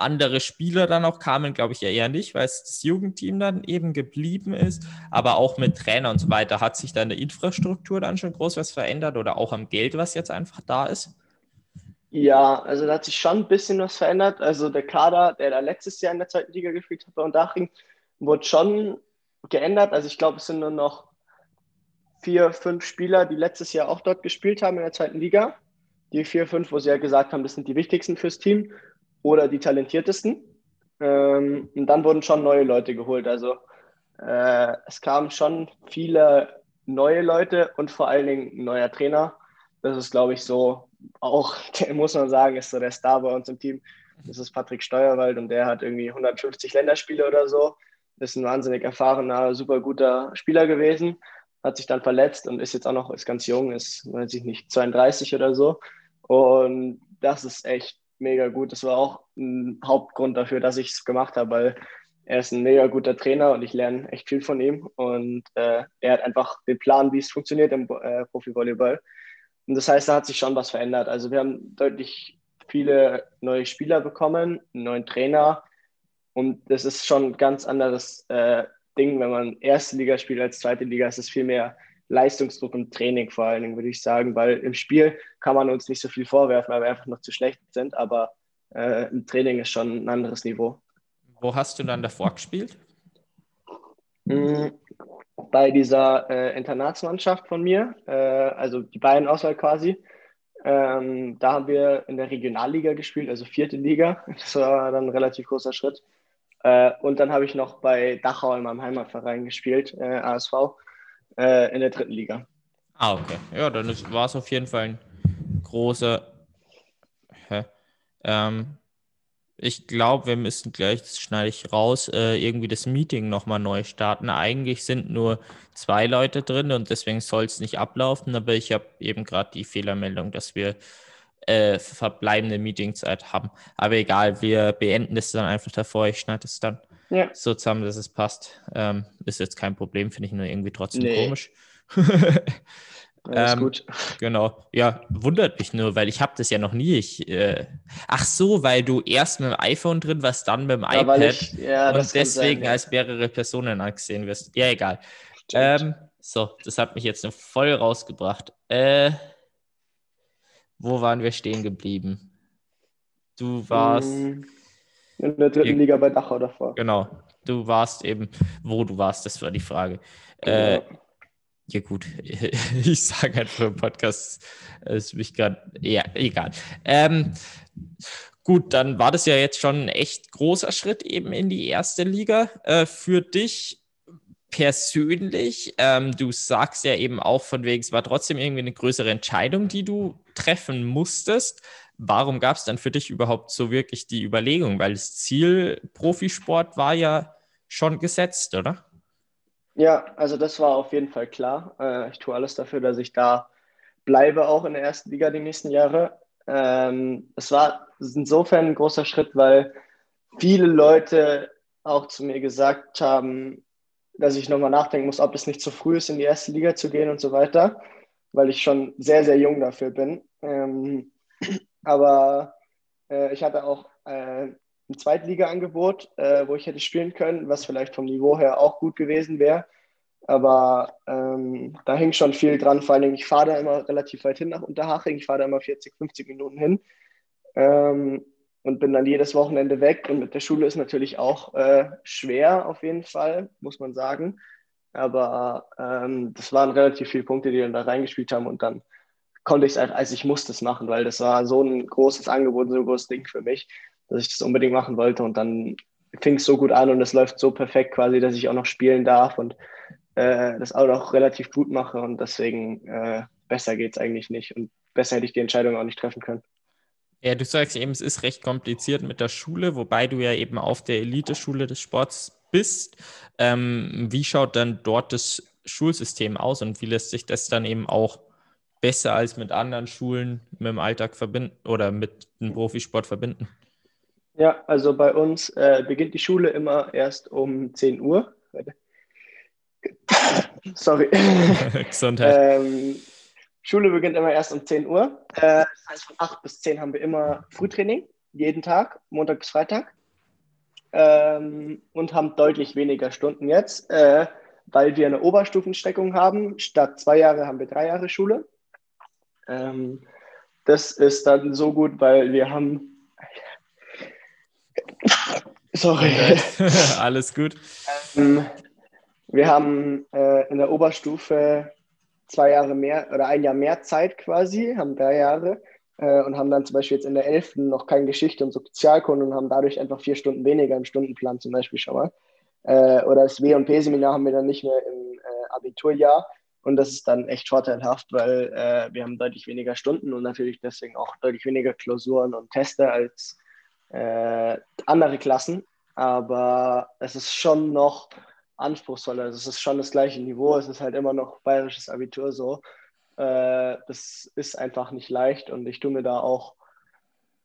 andere Spieler dann auch kamen, glaube ich ja eher nicht, weil es das Jugendteam dann eben geblieben ist. Aber auch mit Trainer und so weiter hat sich da in Infrastruktur dann schon groß was verändert oder auch am Geld, was jetzt einfach da ist? Ja, also da hat sich schon ein bisschen was verändert. Also der Kader, der da letztes Jahr in der zweiten Liga gespielt hat bei Unterhaching, wurde schon geändert. Also ich glaube, es sind nur noch vier, fünf Spieler, die letztes Jahr auch dort gespielt haben in der zweiten Liga. Die vier, fünf, wo sie ja gesagt haben, das sind die wichtigsten fürs Team oder die talentiertesten. Ähm, und dann wurden schon neue Leute geholt. Also äh, es kamen schon viele neue Leute und vor allen Dingen ein neuer Trainer. Das ist, glaube ich, so auch, muss man sagen, ist so der Star bei uns im Team. Das ist Patrick Steuerwald und der hat irgendwie 150 Länderspiele oder so ist ein wahnsinnig erfahrener, super guter Spieler gewesen, hat sich dann verletzt und ist jetzt auch noch, ist ganz jung, ist, weiß ich nicht, 32 oder so. Und das ist echt mega gut. Das war auch ein Hauptgrund dafür, dass ich es gemacht habe, weil er ist ein mega guter Trainer und ich lerne echt viel von ihm. Und äh, er hat einfach den Plan, wie es funktioniert im äh, Profi-Volleyball. Und das heißt, da hat sich schon was verändert. Also wir haben deutlich viele neue Spieler bekommen, einen neuen Trainer, und das ist schon ein ganz anderes äh, Ding, wenn man erste Liga spielt als zweite Liga. Es ist viel mehr Leistungsdruck im Training vor allen Dingen, würde ich sagen, weil im Spiel kann man uns nicht so viel vorwerfen, weil wir einfach noch zu schlecht sind, aber äh, im Training ist schon ein anderes Niveau. Wo hast du dann davor gespielt? Mhm. Bei dieser äh, Internatsmannschaft von mir, äh, also die Bayern-Auswahl quasi, ähm, da haben wir in der Regionalliga gespielt, also vierte Liga. Das war dann ein relativ großer Schritt. Äh, und dann habe ich noch bei Dachau in meinem Heimatverein gespielt, äh, ASV, äh, in der dritten Liga. Ah, okay. Ja, dann war es auf jeden Fall ein großer. Ähm, ich glaube, wir müssen gleich, das schneide ich raus, äh, irgendwie das Meeting nochmal neu starten. Eigentlich sind nur zwei Leute drin und deswegen soll es nicht ablaufen, aber ich habe eben gerade die Fehlermeldung, dass wir äh, verbleibende Meetingzeit haben. Aber egal, wir beenden es dann einfach davor. Ich schneide es dann ja. so zusammen, dass es passt. Ähm, ist jetzt kein Problem, finde ich nur irgendwie trotzdem nee. komisch. Ja, ähm, gut. Genau. Ja, wundert mich nur, weil ich habe das ja noch nie. Ich, äh, ach so, weil du erst mit dem iPhone drin warst, dann mit dem ja, iPad ich, ja, und deswegen sein, als mehrere Personen angesehen wirst. Ja, egal. Ähm, so, das hat mich jetzt noch voll rausgebracht. Äh, wo waren wir stehen geblieben? Du warst. Mm, in der dritten Liga bei Dachau davor. Genau. Du warst eben, wo du warst, das war die Frage. Äh, ja, gut. Ich sage einfach im Podcast, es ist mich gerade. Ja, egal. Ähm, gut, dann war das ja jetzt schon ein echt großer Schritt eben in die erste Liga. Äh, für dich persönlich, ähm, du sagst ja eben auch von wegen, es war trotzdem irgendwie eine größere Entscheidung, die du treffen musstest. Warum gab es dann für dich überhaupt so wirklich die Überlegung? Weil das Ziel Profisport war ja schon gesetzt, oder? Ja, also das war auf jeden Fall klar. Äh, ich tue alles dafür, dass ich da bleibe, auch in der ersten Liga die nächsten Jahre. Ähm, es war insofern ein großer Schritt, weil viele Leute auch zu mir gesagt haben, dass ich nochmal nachdenken muss, ob es nicht zu früh ist, in die erste Liga zu gehen und so weiter, weil ich schon sehr, sehr jung dafür bin. Ähm, aber äh, ich hatte auch äh, ein Zweitliga-Angebot, äh, wo ich hätte spielen können, was vielleicht vom Niveau her auch gut gewesen wäre. Aber ähm, da hing schon viel dran. Vor allem, ich fahre da immer relativ weit hin nach Unterhaching. Ich fahre da immer 40, 50 Minuten hin. Ähm, und bin dann jedes Wochenende weg. Und mit der Schule ist natürlich auch äh, schwer, auf jeden Fall, muss man sagen. Aber ähm, das waren relativ viele Punkte, die dann da reingespielt haben. Und dann konnte ich es, also ich musste es machen, weil das war so ein großes Angebot, so ein großes Ding für mich, dass ich das unbedingt machen wollte. Und dann fing es so gut an und es läuft so perfekt quasi, dass ich auch noch spielen darf und äh, das auch noch relativ gut mache. Und deswegen äh, besser geht es eigentlich nicht. Und besser hätte ich die Entscheidung auch nicht treffen können. Ja, du sagst eben, es ist recht kompliziert mit der Schule, wobei du ja eben auf der Eliteschule des Sports bist. Ähm, wie schaut dann dort das Schulsystem aus und wie lässt sich das dann eben auch besser als mit anderen Schulen mit dem Alltag verbinden oder mit dem Profisport verbinden? Ja, also bei uns äh, beginnt die Schule immer erst um 10 Uhr. Sorry. Gesundheit. Ähm, Schule beginnt immer erst um 10 Uhr. Äh, das heißt, von 8 bis 10 haben wir immer Frühtraining, jeden Tag, Montag bis Freitag. Ähm, und haben deutlich weniger Stunden jetzt, äh, weil wir eine Oberstufensteckung haben. Statt zwei Jahre haben wir drei Jahre Schule. Ähm, das ist dann so gut, weil wir haben. Sorry. Alles gut. Ähm, wir haben äh, in der Oberstufe zwei Jahre mehr oder ein Jahr mehr Zeit quasi, haben drei Jahre äh, und haben dann zum Beispiel jetzt in der 11. noch keine Geschichte und Sozialkunde und haben dadurch einfach vier Stunden weniger im Stundenplan zum Beispiel schon mal. Äh, oder das W- und P-Seminar haben wir dann nicht mehr im äh, Abiturjahr und das ist dann echt vorteilhaft, weil äh, wir haben deutlich weniger Stunden und natürlich deswegen auch deutlich weniger Klausuren und Teste als äh, andere Klassen. Aber es ist schon noch anspruchsvoller. Also es ist schon das gleiche Niveau, es ist halt immer noch bayerisches Abitur so. Äh, das ist einfach nicht leicht und ich tue mir da auch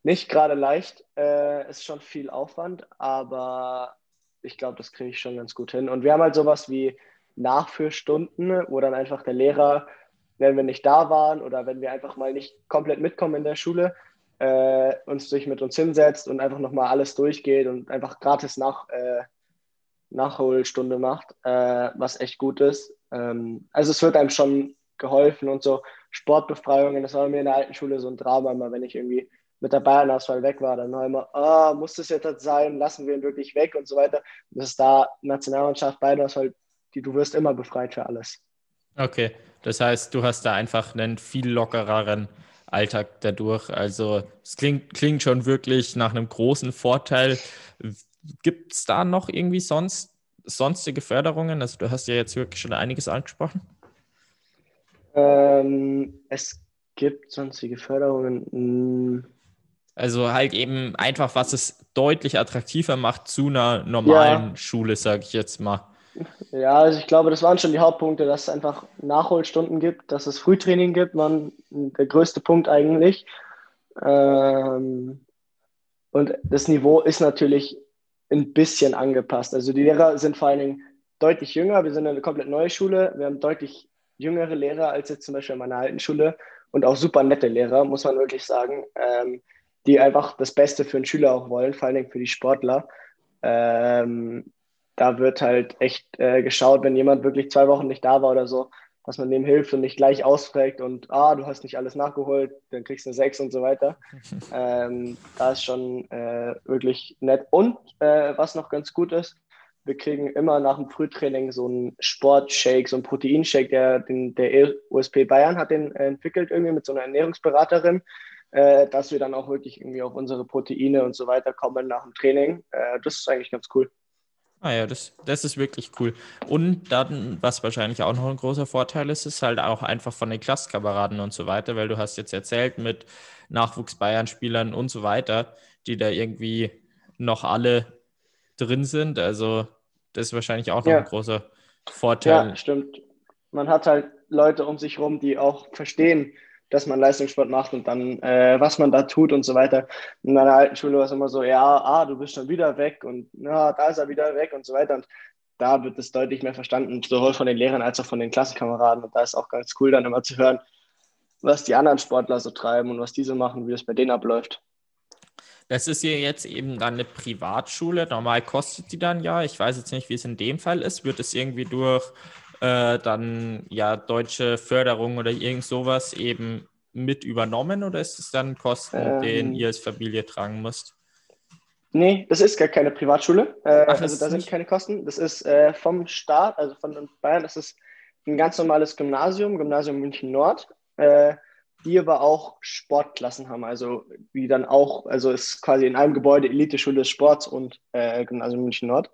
nicht gerade leicht. Äh, ist schon viel Aufwand, aber ich glaube, das kriege ich schon ganz gut hin. Und wir haben halt sowas wie Nachführstunden, wo dann einfach der Lehrer, wenn wir nicht da waren oder wenn wir einfach mal nicht komplett mitkommen in der Schule, äh, uns durch mit uns hinsetzt und einfach nochmal alles durchgeht und einfach gratis nach, äh, Nachholstunde macht, äh, was echt gut ist. Ähm, also es wird einem schon geholfen und so Sportbefreiungen, das war mir in der alten Schule so ein Drama, immer wenn ich irgendwie mit der Bayern-Auswahl weg war, dann war immer, oh, muss das jetzt sein, lassen wir ihn wirklich weg und so weiter. Das ist da Nationalmannschaft, Bayern-Auswahl, die, du wirst immer befreit für alles. Okay, das heißt, du hast da einfach einen viel lockereren Alltag dadurch. Also es klingt, klingt schon wirklich nach einem großen Vorteil. Gibt es da noch irgendwie sonst sonstige Förderungen? Also du hast ja jetzt wirklich schon einiges angesprochen. Ähm, es gibt sonstige Förderungen. Hm. Also halt eben einfach, was es deutlich attraktiver macht zu einer normalen ja. Schule, sage ich jetzt mal. Ja, also ich glaube, das waren schon die Hauptpunkte, dass es einfach Nachholstunden gibt, dass es Frühtraining gibt, man der größte Punkt eigentlich. Ähm, und das Niveau ist natürlich ein bisschen angepasst. Also die Lehrer sind vor allen Dingen deutlich jünger. Wir sind eine komplett neue Schule. Wir haben deutlich jüngere Lehrer als jetzt zum Beispiel in meiner alten Schule und auch super nette Lehrer, muss man wirklich sagen, ähm, die einfach das Beste für einen Schüler auch wollen, vor allen Dingen für die Sportler. Ähm, da wird halt echt äh, geschaut, wenn jemand wirklich zwei Wochen nicht da war oder so, dass man dem hilft und nicht gleich ausfragt und, ah, du hast nicht alles nachgeholt, dann kriegst du eine 6 und so weiter. ähm, da ist schon äh, wirklich nett. Und äh, was noch ganz gut ist, wir kriegen immer nach dem Frühtraining so einen Sportshake, so einen Proteinshake, der, den, der USP Bayern hat den entwickelt, irgendwie mit so einer Ernährungsberaterin, äh, dass wir dann auch wirklich irgendwie auf unsere Proteine und so weiter kommen nach dem Training. Äh, das ist eigentlich ganz cool. Ah ja, das, das ist wirklich cool. Und dann, was wahrscheinlich auch noch ein großer Vorteil ist, ist halt auch einfach von den Klassenkameraden und so weiter, weil du hast jetzt erzählt mit Nachwuchs-Bayern-Spielern und so weiter, die da irgendwie noch alle drin sind. Also das ist wahrscheinlich auch noch ja. ein großer Vorteil. Ja, stimmt. Man hat halt Leute um sich rum, die auch verstehen, dass man Leistungssport macht und dann, äh, was man da tut und so weiter. In meiner alten Schule war es immer so, ja, ah, du bist schon wieder weg und ja, da ist er wieder weg und so weiter. Und da wird es deutlich mehr verstanden, sowohl von den Lehrern als auch von den Klassenkameraden. Und da ist auch ganz cool, dann immer zu hören, was die anderen Sportler so treiben und was diese machen, wie es bei denen abläuft. Das ist hier jetzt eben dann eine Privatschule. Normal kostet die dann ja. Ich weiß jetzt nicht, wie es in dem Fall ist. Wird es irgendwie durch äh, dann ja deutsche Förderung oder irgend sowas eben mit übernommen oder ist es dann Kosten, ähm, den ihr als Familie tragen müsst? Nee, das ist gar keine Privatschule. Äh, Ach, also da sind keine Kosten. Das ist äh, vom Staat, also von Bayern, das ist ein ganz normales Gymnasium, Gymnasium München Nord, äh, die aber auch Sportklassen haben. Also wie dann auch, also ist quasi in einem Gebäude Elite-Schule des Sports und äh, Gymnasium München Nord.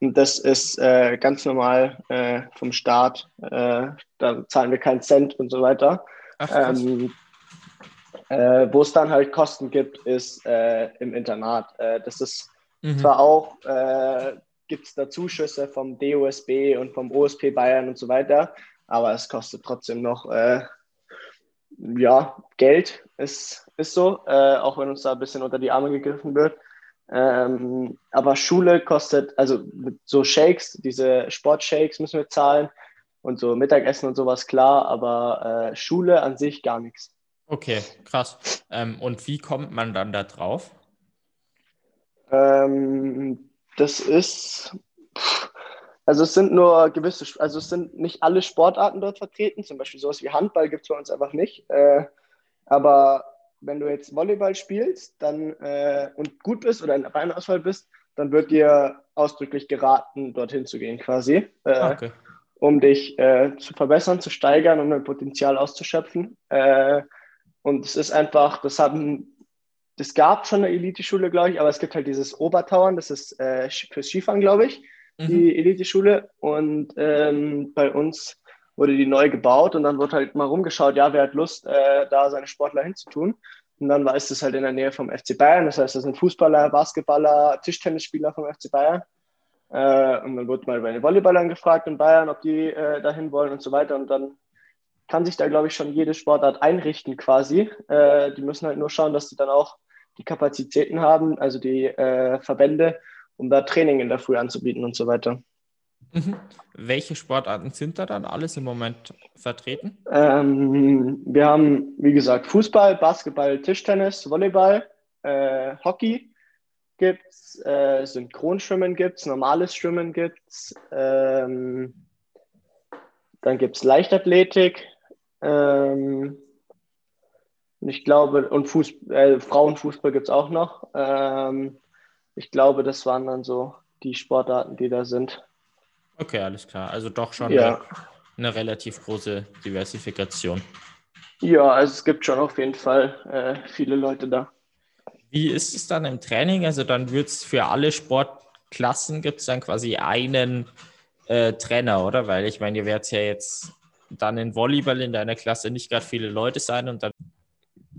Und das ist äh, ganz normal äh, vom Staat. Äh, da zahlen wir keinen Cent und so weiter. Ach, ähm, äh, Wo es dann halt Kosten gibt, ist äh, im Internat. Äh, das ist mhm. zwar auch, gibt es da Zuschüsse vom DOSB und vom OSP Bayern und so weiter, aber es kostet trotzdem noch ja, Geld, ist, ist so, auch wenn uns da ein bisschen unter die Arme gegriffen wird. Ähm, aber Schule kostet, also so Shakes, diese Sportshakes müssen wir zahlen und so Mittagessen und sowas, klar, aber äh, Schule an sich gar nichts. Okay, krass. Ähm, und wie kommt man dann da drauf? Ähm, das ist, also es sind nur gewisse, also es sind nicht alle Sportarten dort vertreten, zum Beispiel sowas wie Handball gibt es bei uns einfach nicht. Äh, aber wenn du jetzt Volleyball spielst dann, äh, und gut bist oder in der Beinauswahl bist, dann wird dir ausdrücklich geraten, dorthin zu gehen quasi, äh, ah, okay. um dich äh, zu verbessern, zu steigern, um dein Potenzial auszuschöpfen. Äh, und es ist einfach, das haben, das gab schon eine Elite-Schule, glaube ich, aber es gibt halt dieses Obertauern, das ist äh, fürs Skifahren, glaube ich, mhm. die Elite-Schule. Und ähm, bei uns wurde die neu gebaut und dann wurde halt mal rumgeschaut, ja, wer hat Lust, äh, da seine Sportler hinzutun. Und dann war es das halt in der Nähe vom FC Bayern. Das heißt, das sind Fußballer, Basketballer, Tischtennisspieler vom FC Bayern. Äh, und dann wurde mal bei den Volleyballern gefragt in Bayern, ob die äh, dahin wollen und so weiter. Und dann kann sich da, glaube ich, schon jede Sportart einrichten quasi. Äh, die müssen halt nur schauen, dass sie dann auch die Kapazitäten haben, also die äh, Verbände, um da Training in der Früh anzubieten und so weiter. Mhm. Welche Sportarten sind da dann alles im Moment vertreten? Ähm, wir haben, wie gesagt, Fußball, Basketball, Tischtennis, Volleyball, äh, Hockey gibt es, äh, Synchronschwimmen gibt es, normales Schwimmen gibt es, ähm, dann gibt es Leichtathletik, ähm, ich glaube, und Fuß, äh, Frauenfußball gibt es auch noch. Ähm, ich glaube, das waren dann so die Sportarten, die da sind. Okay, alles klar. Also doch schon ja. eine, eine, relativ große Diversifikation. Ja, also es gibt schon auf jeden Fall äh, viele Leute da. Wie ist es dann im Training? Also dann wird es für alle Sportklassen gibt es dann quasi einen äh, Trainer, oder? Weil ich meine, ihr werdet ja jetzt dann in Volleyball in deiner Klasse nicht gerade viele Leute sein und dann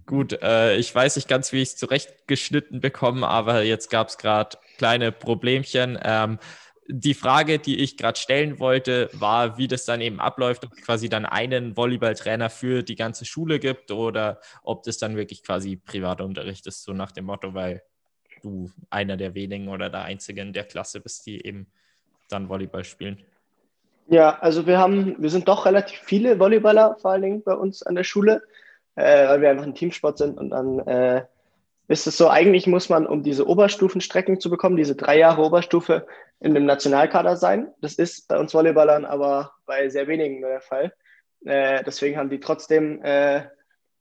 gut, äh, ich weiß nicht ganz, wie ich es zurechtgeschnitten bekomme, aber jetzt gab es gerade kleine Problemchen. Ähm, die Frage, die ich gerade stellen wollte, war, wie das dann eben abläuft, ob es quasi dann einen Volleyballtrainer für die ganze Schule gibt oder ob das dann wirklich quasi Privatunterricht ist, so nach dem Motto, weil du einer der wenigen oder der Einzige in der Klasse bist, die eben dann Volleyball spielen. Ja, also wir haben, wir sind doch relativ viele Volleyballer, vor allen Dingen bei uns an der Schule, äh, weil wir einfach ein Teamsport sind und dann äh, ist es so, eigentlich muss man, um diese Oberstufenstrecken zu bekommen, diese drei Jahre Oberstufe, in dem Nationalkader sein. Das ist bei uns Volleyballern aber bei sehr wenigen nur der Fall. Äh, deswegen haben die trotzdem, äh,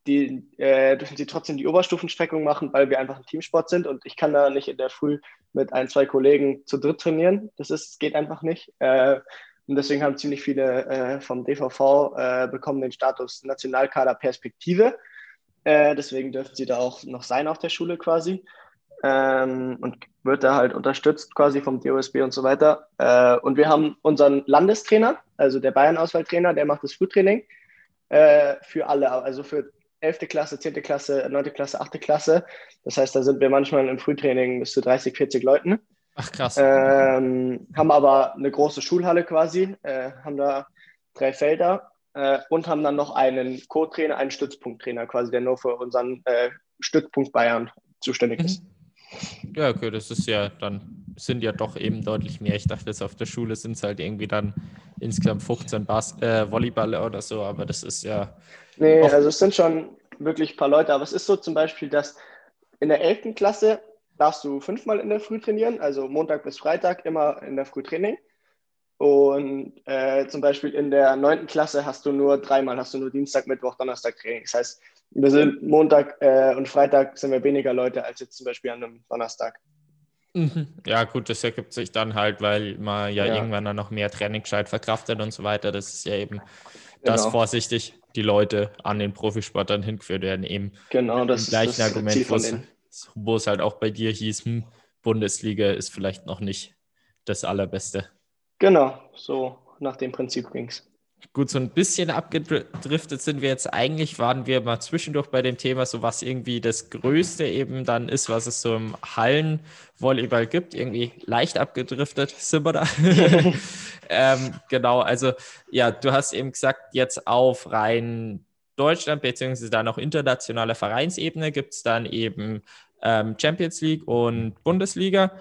die, äh, dürfen sie trotzdem die Oberstufenstreckung machen, weil wir einfach ein Teamsport sind und ich kann da nicht in der Früh mit ein, zwei Kollegen zu dritt trainieren. Das ist, geht einfach nicht. Äh, und deswegen haben ziemlich viele äh, vom DVV äh, bekommen den Status Nationalkader Perspektive. Äh, deswegen dürfen sie da auch noch sein auf der Schule quasi. Ähm, und wird da halt unterstützt quasi vom DOSB und so weiter. Äh, und wir haben unseren Landestrainer, also der Bayern-Auswahltrainer, der macht das Frühtraining äh, für alle, also für 11. Klasse, 10. Klasse, 9. Klasse, 8. Klasse. Das heißt, da sind wir manchmal im Frühtraining bis zu 30, 40 Leuten. Ach krass. Ähm, haben aber eine große Schulhalle quasi, äh, haben da drei Felder äh, und haben dann noch einen Co-Trainer, einen Stützpunkttrainer quasi, der nur für unseren äh, Stützpunkt Bayern zuständig mhm. ist. Ja, okay, das ist ja dann, sind ja doch eben deutlich mehr. Ich dachte jetzt auf der Schule sind es halt irgendwie dann insgesamt 15 Bas äh, Volleyballer oder so, aber das ist ja. Nee, also es sind schon wirklich ein paar Leute, aber es ist so zum Beispiel, dass in der 11. Klasse darfst du fünfmal in der Früh trainieren, also Montag bis Freitag immer in der Früh Training. Und äh, zum Beispiel in der neunten Klasse hast du nur dreimal, hast du nur Dienstag, Mittwoch, Donnerstag Training. Das heißt, wir sind Montag äh, und Freitag sind wir weniger Leute als jetzt zum Beispiel an einem Donnerstag. Mhm. Ja, gut, das ergibt sich dann halt, weil man ja, ja. irgendwann dann noch mehr Trainingszeit verkraftet und so weiter. Das ist ja eben das genau. vorsichtig die Leute an den Profisport dann hingeführt werden, eben. Genau, das ist das Argument, wo es halt auch bei dir hieß, hm, Bundesliga ist vielleicht noch nicht das Allerbeste. Genau, so nach dem Prinzip ging es. Gut, so ein bisschen abgedriftet sind wir jetzt. Eigentlich waren wir mal zwischendurch bei dem Thema, so was irgendwie das Größte eben dann ist, was es so im Hallenvolleyball gibt. Irgendwie leicht abgedriftet sind wir da. ähm, genau, also ja, du hast eben gesagt, jetzt auf rein Deutschland beziehungsweise dann auch internationaler Vereinsebene gibt es dann eben ähm, Champions League und Bundesliga.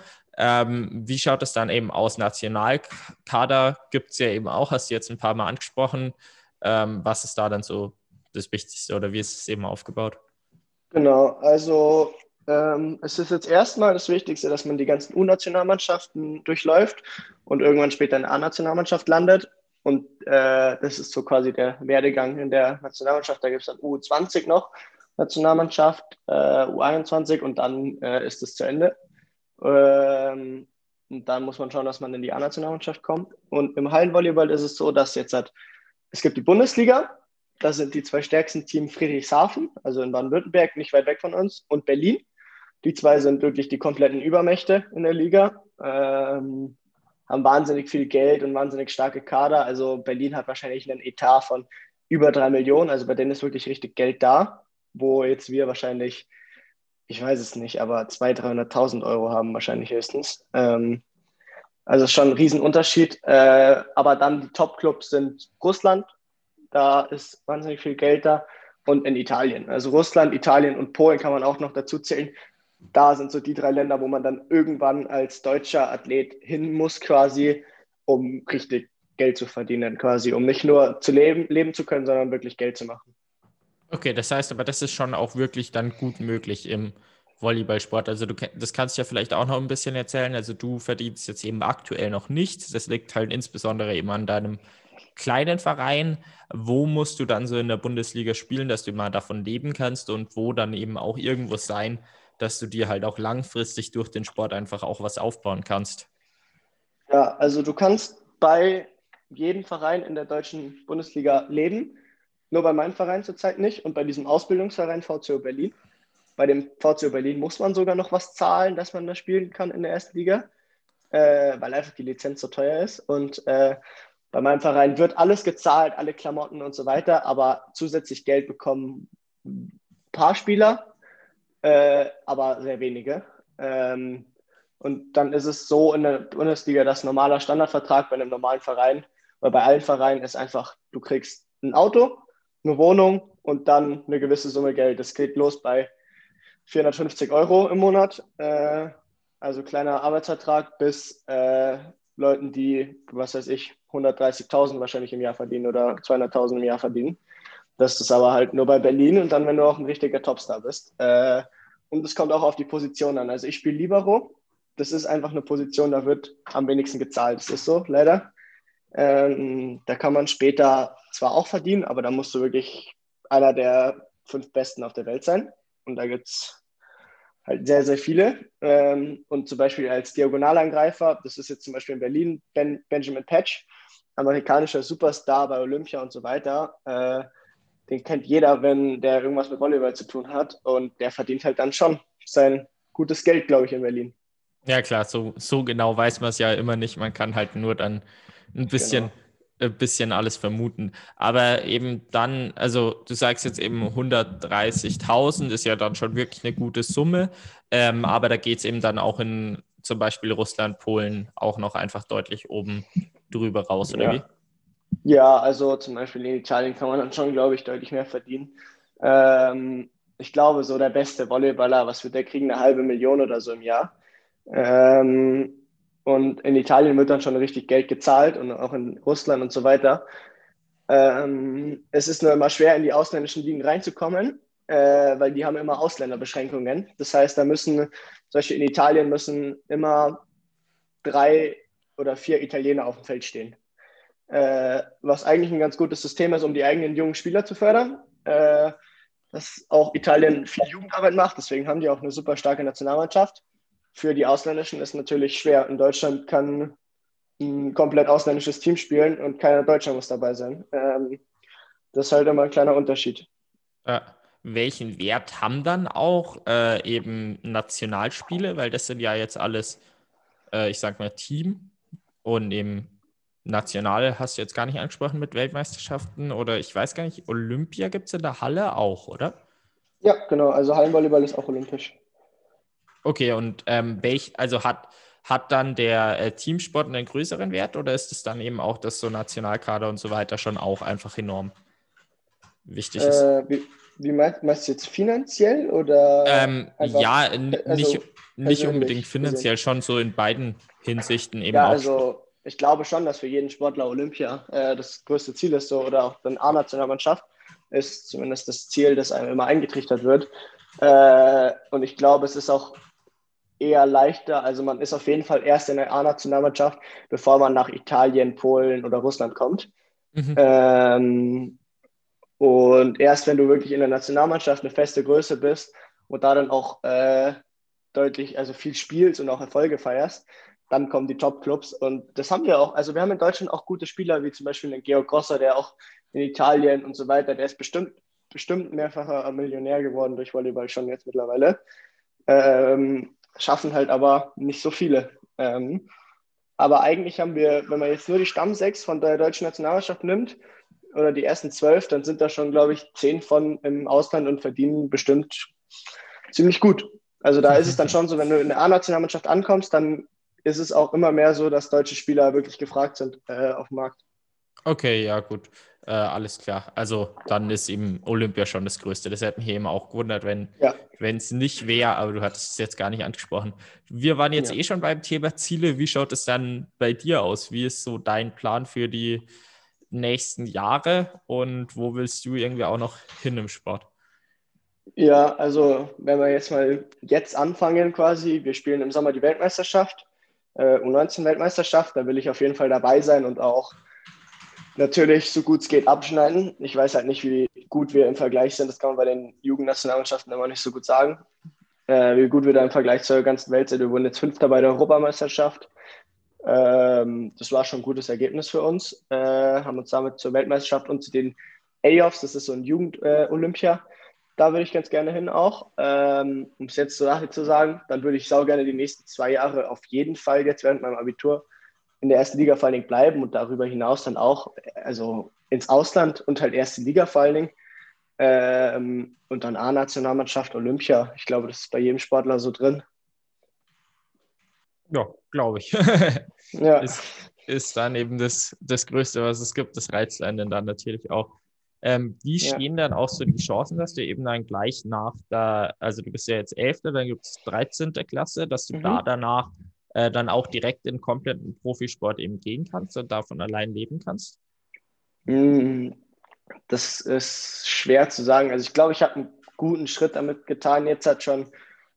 Ähm, wie schaut es dann eben aus? Nationalkader gibt es ja eben auch, hast du jetzt ein paar Mal angesprochen. Ähm, was ist da dann so das Wichtigste oder wie ist es eben aufgebaut? Genau, also ähm, es ist jetzt erstmal das Wichtigste, dass man die ganzen U-Nationalmannschaften durchläuft und irgendwann später in der A-Nationalmannschaft landet. Und äh, das ist so quasi der Werdegang in der Nationalmannschaft. Da gibt es dann U20 noch, Nationalmannschaft, äh, U21 und dann äh, ist es zu Ende. Ähm, und dann muss man schauen, dass man in die A-Nationalmannschaft kommt. Und im Hallenvolleyball ist es so, dass jetzt hat, es gibt die Bundesliga, da sind die zwei stärksten Teams Friedrichshafen, also in Baden-Württemberg, nicht weit weg von uns, und Berlin. Die zwei sind wirklich die kompletten Übermächte in der Liga, ähm, haben wahnsinnig viel Geld und wahnsinnig starke Kader. Also Berlin hat wahrscheinlich einen Etat von über drei Millionen, also bei denen ist wirklich richtig Geld da, wo jetzt wir wahrscheinlich ich weiß es nicht, aber 200.000, 300.000 Euro haben wahrscheinlich höchstens. Ähm, also schon ein Riesenunterschied. Äh, aber dann die Top-Clubs sind Russland, da ist wahnsinnig viel Geld da, und in Italien. Also Russland, Italien und Polen kann man auch noch dazu zählen. Da sind so die drei Länder, wo man dann irgendwann als deutscher Athlet hin muss, quasi, um richtig Geld zu verdienen, quasi, um nicht nur zu leben, leben zu können, sondern wirklich Geld zu machen. Okay, das heißt aber, das ist schon auch wirklich dann gut möglich im Volleyballsport. Also du das kannst ja vielleicht auch noch ein bisschen erzählen. Also du verdienst jetzt eben aktuell noch nichts. Das liegt halt insbesondere eben an deinem kleinen Verein. Wo musst du dann so in der Bundesliga spielen, dass du mal davon leben kannst und wo dann eben auch irgendwo sein, dass du dir halt auch langfristig durch den Sport einfach auch was aufbauen kannst? Ja, also du kannst bei jedem Verein in der deutschen Bundesliga leben. Nur bei meinem Verein zurzeit nicht und bei diesem Ausbildungsverein VCO Berlin. Bei dem VCO Berlin muss man sogar noch was zahlen, dass man da spielen kann in der ersten Liga, äh, weil einfach die Lizenz so teuer ist. Und äh, bei meinem Verein wird alles gezahlt, alle Klamotten und so weiter, aber zusätzlich Geld bekommen ein paar Spieler, äh, aber sehr wenige. Ähm, und dann ist es so in der Bundesliga, dass normaler Standardvertrag bei einem normalen Verein oder bei allen Vereinen ist einfach, du kriegst ein Auto, eine Wohnung und dann eine gewisse Summe Geld. Das geht los bei 450 Euro im Monat, äh, also kleiner Arbeitsvertrag, bis äh, Leuten, die, was weiß ich, 130.000 wahrscheinlich im Jahr verdienen oder 200.000 im Jahr verdienen. Das ist aber halt nur bei Berlin und dann, wenn du auch ein richtiger Topstar bist. Äh, und es kommt auch auf die Position an. Also ich spiele Libero. Das ist einfach eine Position, da wird am wenigsten gezahlt. Das ist so, leider. Ähm, da kann man später zwar auch verdienen, aber da musst du wirklich einer der fünf Besten auf der Welt sein. Und da gibt es halt sehr, sehr viele. Ähm, und zum Beispiel als Diagonalangreifer, das ist jetzt zum Beispiel in Berlin ben, Benjamin Patch, amerikanischer Superstar bei Olympia und so weiter. Äh, den kennt jeder, wenn der irgendwas mit Volleyball zu tun hat. Und der verdient halt dann schon sein gutes Geld, glaube ich, in Berlin. Ja, klar, so, so genau weiß man es ja immer nicht. Man kann halt nur dann ein bisschen, genau. Ein bisschen alles vermuten. Aber eben dann, also du sagst jetzt eben 130.000 ist ja dann schon wirklich eine gute Summe. Ähm, aber da geht es eben dann auch in zum Beispiel Russland, Polen auch noch einfach deutlich oben drüber raus, oder ja. wie? Ja, also zum Beispiel in Italien kann man dann schon, glaube ich, deutlich mehr verdienen. Ähm, ich glaube, so der beste Volleyballer, was wird der kriegen? Eine halbe Million oder so im Jahr. Ähm, und in Italien wird dann schon richtig Geld gezahlt und auch in Russland und so weiter. Ähm, es ist nur immer schwer, in die ausländischen Ligen reinzukommen, äh, weil die haben immer Ausländerbeschränkungen. Das heißt, da müssen, solche in Italien müssen immer drei oder vier Italiener auf dem Feld stehen äh, was eigentlich ein ganz gutes System ist, um die eigenen jungen Spieler zu fördern. Äh, dass auch Italien viel Jugendarbeit macht, deswegen haben die auch eine super starke Nationalmannschaft. Für die Ausländischen ist natürlich schwer. In Deutschland kann ein komplett ausländisches Team spielen und keiner Deutscher muss dabei sein. Ähm, das ist halt immer ein kleiner Unterschied. Äh, welchen Wert haben dann auch äh, eben Nationalspiele? Weil das sind ja jetzt alles, äh, ich sag mal, Team und eben national hast du jetzt gar nicht angesprochen mit Weltmeisterschaften oder ich weiß gar nicht, Olympia gibt es in der Halle auch, oder? Ja, genau. Also Hallenvolleyball ist auch olympisch. Okay, und ähm, welch, also hat, hat dann der äh, Teamsport einen größeren Wert oder ist es dann eben auch, dass so Nationalkader und so weiter schon auch einfach enorm wichtig ist? Äh, wie, wie meinst, meinst, du jetzt finanziell oder? Ähm, ja, also, nicht, nicht unbedingt finanziell, schon so in beiden Hinsichten eben ja, auch. Also ich glaube schon, dass für jeden Sportler Olympia äh, das größte Ziel ist, so oder auch dann A-Nationalmannschaft ist zumindest das Ziel, das einem immer eingetrichtert wird. Äh, und ich glaube, es ist auch eher leichter. Also man ist auf jeden Fall erst in der A-Nationalmannschaft, bevor man nach Italien, Polen oder Russland kommt. Mhm. Ähm, und erst wenn du wirklich in der Nationalmannschaft eine feste Größe bist und da dann auch äh, deutlich, also viel spielst und auch Erfolge feierst, dann kommen die Top-Clubs. Und das haben wir auch. Also wir haben in Deutschland auch gute Spieler, wie zum Beispiel den Georg Grosser, der auch in Italien und so weiter, der ist bestimmt, bestimmt mehrfacher Millionär geworden durch Volleyball schon jetzt mittlerweile. Ähm, schaffen halt aber nicht so viele. Ähm, aber eigentlich haben wir, wenn man jetzt nur die Stammsechs von der deutschen Nationalmannschaft nimmt, oder die ersten zwölf, dann sind da schon, glaube ich, zehn von im Ausland und verdienen bestimmt ziemlich gut. Also da ist es dann schon so, wenn du in der A-Nationalmannschaft ankommst, dann ist es auch immer mehr so, dass deutsche Spieler wirklich gefragt sind äh, auf dem Markt. Okay, ja, gut. Äh, alles klar. Also dann ist eben Olympia schon das Größte. Das hätte mich eben auch gewundert, wenn ja. es nicht wäre, aber du hattest es jetzt gar nicht angesprochen. Wir waren jetzt ja. eh schon beim Thema Ziele. Wie schaut es dann bei dir aus? Wie ist so dein Plan für die nächsten Jahre und wo willst du irgendwie auch noch hin im Sport? Ja, also wenn wir jetzt mal jetzt anfangen quasi, wir spielen im Sommer die Weltmeisterschaft äh, U19-Weltmeisterschaft. Da will ich auf jeden Fall dabei sein und auch natürlich so gut es geht abschneiden. Ich weiß halt nicht, wie gut wir im Vergleich sind. Das kann man bei den Jugendnationalmannschaften immer nicht so gut sagen. Äh, wie gut wir da im Vergleich zur ganzen Welt sind. Wir wurden jetzt Fünfter bei der Europameisterschaft. Ähm, das war schon ein gutes Ergebnis für uns. Äh, haben uns damit zur Weltmeisterschaft und zu den A-Offs, das ist so ein Jugend-Olympia, äh, da würde ich ganz gerne hin auch. Ähm, um es jetzt zur Sache zu sagen, dann würde ich sau gerne die nächsten zwei Jahre auf jeden Fall jetzt während meinem Abitur in der ersten Liga vor allen Dingen bleiben und darüber hinaus dann auch, also ins Ausland und halt erste Liga vor allen Dingen. Ähm, und dann A-Nationalmannschaft, Olympia. Ich glaube, das ist bei jedem Sportler so drin. Ja, glaube ich. ja. Ist, ist dann eben das, das Größte, was es gibt. Das reizt einen dann natürlich auch. Ähm, wie ja. stehen dann auch so die Chancen, dass du eben dann gleich nach der, also du bist ja jetzt Elfte, dann gibt es 13. Klasse, dass du mhm. da danach äh, dann auch direkt in kompletten Profisport eben gehen kannst und davon allein leben kannst? Mm, das ist schwer zu sagen. Also ich glaube, ich habe einen guten Schritt damit getan, jetzt hat schon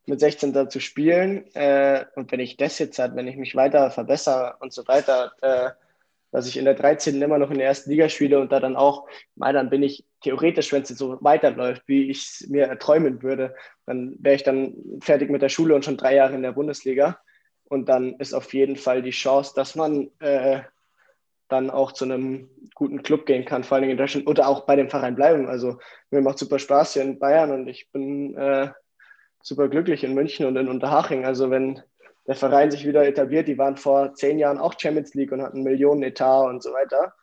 mit 16 da zu spielen. Äh, und wenn ich das jetzt hat, wenn ich mich weiter verbessere und so weiter, äh, dass ich in der 13. immer noch in der ersten Liga spiele und da dann auch, mal dann bin ich theoretisch, wenn es so weiterläuft, wie ich es mir erträumen würde, dann wäre ich dann fertig mit der Schule und schon drei Jahre in der Bundesliga. Und dann ist auf jeden Fall die Chance, dass man äh, dann auch zu einem guten Club gehen kann, vor allem in Deutschland oder auch bei dem Verein bleiben. Also mir macht super Spaß hier in Bayern und ich bin äh, super glücklich in München und in Unterhaching. Also wenn der Verein sich wieder etabliert, die waren vor zehn Jahren auch Champions League und hatten Millionen Etat und so weiter.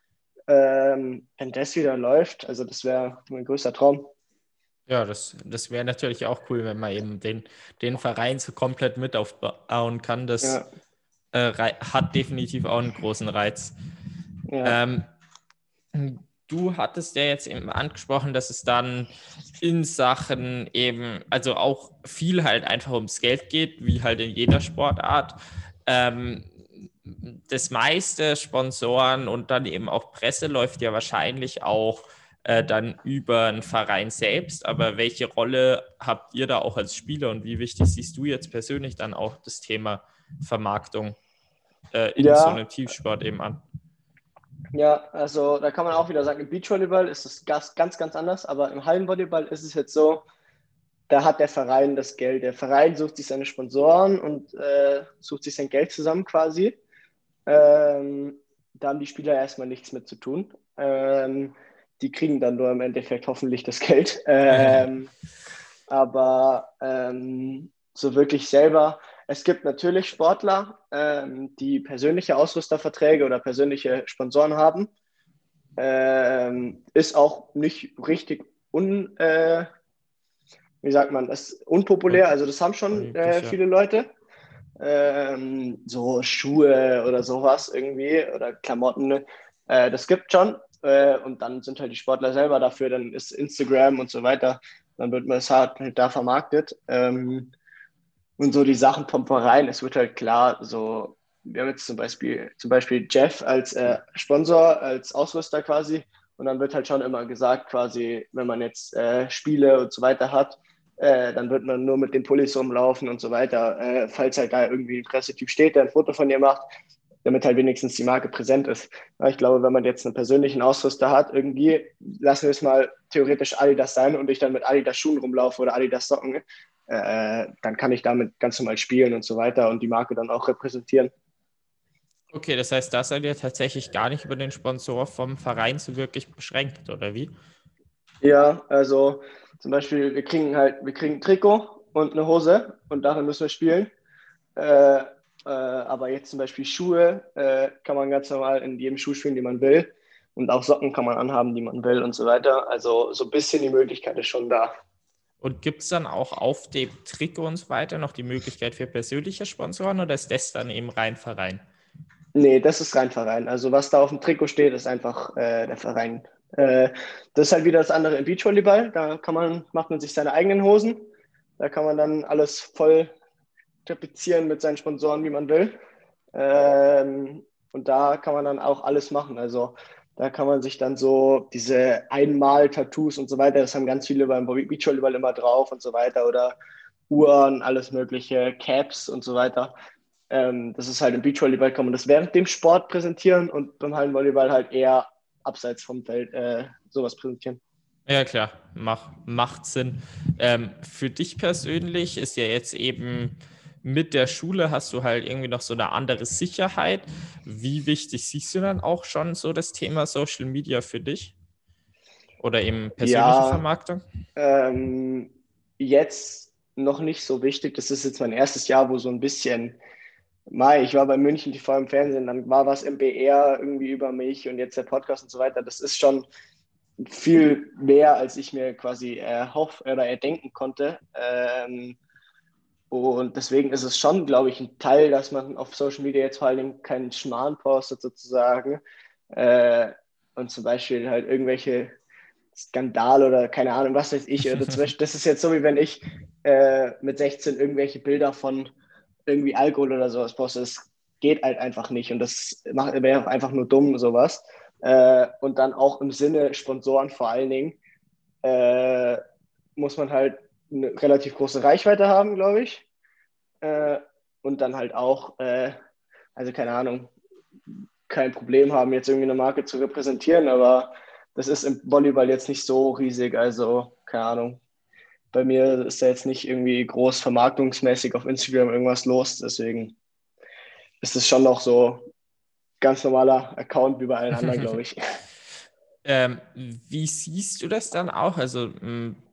Ähm, wenn das wieder läuft, also das wäre mein größter Traum. Ja, das, das wäre natürlich auch cool, wenn man eben den, den Verein so komplett mit aufbauen kann. Das ja. äh, hat definitiv auch einen großen Reiz. Ja. Ähm, du hattest ja jetzt eben angesprochen, dass es dann in Sachen eben, also auch viel halt einfach ums Geld geht, wie halt in jeder Sportart. Ähm, das meiste Sponsoren und dann eben auch Presse läuft ja wahrscheinlich auch äh, dann über einen Verein selbst. Aber welche Rolle habt ihr da auch als Spieler und wie wichtig siehst du jetzt persönlich dann auch das Thema Vermarktung äh, in ja. so einem Teamsport eben an? Ja, also da kann man auch wieder sagen, im Beachvolleyball ist es ganz, ganz anders, aber im Hallenvolleyball ist es jetzt so, da hat der Verein das Geld. Der Verein sucht sich seine Sponsoren und äh, sucht sich sein Geld zusammen quasi. Ähm, da haben die Spieler erstmal nichts mit zu tun. Ähm, die kriegen dann nur im Endeffekt hoffentlich das Geld. Ähm, aber ähm, so wirklich selber es gibt natürlich Sportler, ähm, die persönliche Ausrüsterverträge oder persönliche Sponsoren haben. Ähm, ist auch nicht richtig un, äh, wie sagt man, ist unpopulär. Also das haben schon äh, viele Leute. Ähm, so Schuhe oder sowas irgendwie oder Klamotten. Äh, das gibt schon. Äh, und dann sind halt die Sportler selber dafür. Dann ist Instagram und so weiter. Dann wird man es halt da vermarktet. Ähm, und so die Sachen vom Verein, es wird halt klar, so, wir haben jetzt zum Beispiel, zum Beispiel Jeff als äh, Sponsor, als Ausrüster quasi. Und dann wird halt schon immer gesagt, quasi, wenn man jetzt äh, Spiele und so weiter hat, äh, dann wird man nur mit den Pullis rumlaufen und so weiter. Äh, falls halt da irgendwie ein Pressetyp steht, der ein Foto von dir macht, damit halt wenigstens die Marke präsent ist. Ich glaube, wenn man jetzt einen persönlichen Ausrüster hat, irgendwie, lassen wir es mal theoretisch Adidas sein und ich dann mit Adidas Schuhen rumlaufe oder Adidas Socken, äh, dann kann ich damit ganz normal spielen und so weiter und die Marke dann auch repräsentieren. Okay, das heißt, da seid ihr tatsächlich gar nicht über den Sponsor vom Verein so wirklich beschränkt, oder wie? Ja, also zum Beispiel, wir kriegen halt, wir kriegen ein Trikot und eine Hose und darin müssen wir spielen. Äh, äh, aber jetzt zum Beispiel Schuhe äh, kann man ganz normal in jedem Schuh spielen, den man will. Und auch Socken kann man anhaben, die man will und so weiter. Also so ein bisschen die Möglichkeit ist schon da. Und gibt es dann auch auf dem Trikot und so weiter noch die Möglichkeit für persönliche Sponsoren oder ist das dann eben rein Verein? Nee, das ist rein Verein. Also was da auf dem Trikot steht, ist einfach äh, der Verein. Äh, das ist halt wieder das andere im Beachvolleyball. Da kann man, macht man sich seine eigenen Hosen. Da kann man dann alles voll tapezieren mit seinen Sponsoren, wie man will. Ähm, und da kann man dann auch alles machen. Also da kann man sich dann so diese Einmal-Tattoos und so weiter, das haben ganz viele beim Beachvolleyball immer drauf und so weiter oder Uhren, alles mögliche, Caps und so weiter. Ähm, das ist halt im Beachvolleyball, kann man das während dem Sport präsentieren und beim Hallenvolleyball halt eher abseits vom Feld äh, sowas präsentieren. Ja, klar, Mach, macht Sinn. Ähm, für dich persönlich ist ja jetzt eben mit der Schule hast du halt irgendwie noch so eine andere Sicherheit. Wie wichtig siehst du dann auch schon so das Thema Social Media für dich? Oder eben persönliche ja, Vermarktung? Ähm, jetzt noch nicht so wichtig. Das ist jetzt mein erstes Jahr, wo so ein bisschen Mai, ich war bei München TV im Fernsehen, dann war was im BR irgendwie über mich und jetzt der Podcast und so weiter. Das ist schon viel mehr, als ich mir quasi erhoff oder erdenken konnte. Ähm, und deswegen ist es schon, glaube ich, ein Teil, dass man auf Social Media jetzt vor allen Dingen keinen Schmarrn postet sozusagen. Äh, und zum Beispiel halt irgendwelche Skandal oder keine Ahnung, was weiß ich. Oder zum Beispiel, das ist jetzt so, wie wenn ich äh, mit 16 irgendwelche Bilder von irgendwie Alkohol oder sowas poste. Das geht halt einfach nicht und das wäre einfach nur dumm, sowas. Äh, und dann auch im Sinne Sponsoren vor allen Dingen äh, muss man halt eine relativ große Reichweite haben, glaube ich. Äh, und dann halt auch, äh, also keine Ahnung, kein Problem haben, jetzt irgendwie eine Marke zu repräsentieren, aber das ist im Volleyball jetzt nicht so riesig, also keine Ahnung. Bei mir ist da jetzt nicht irgendwie groß vermarktungsmäßig auf Instagram irgendwas los, deswegen ist es schon noch so ganz normaler Account wie bei allen anderen, glaube ich. ähm, wie siehst du das dann auch? Also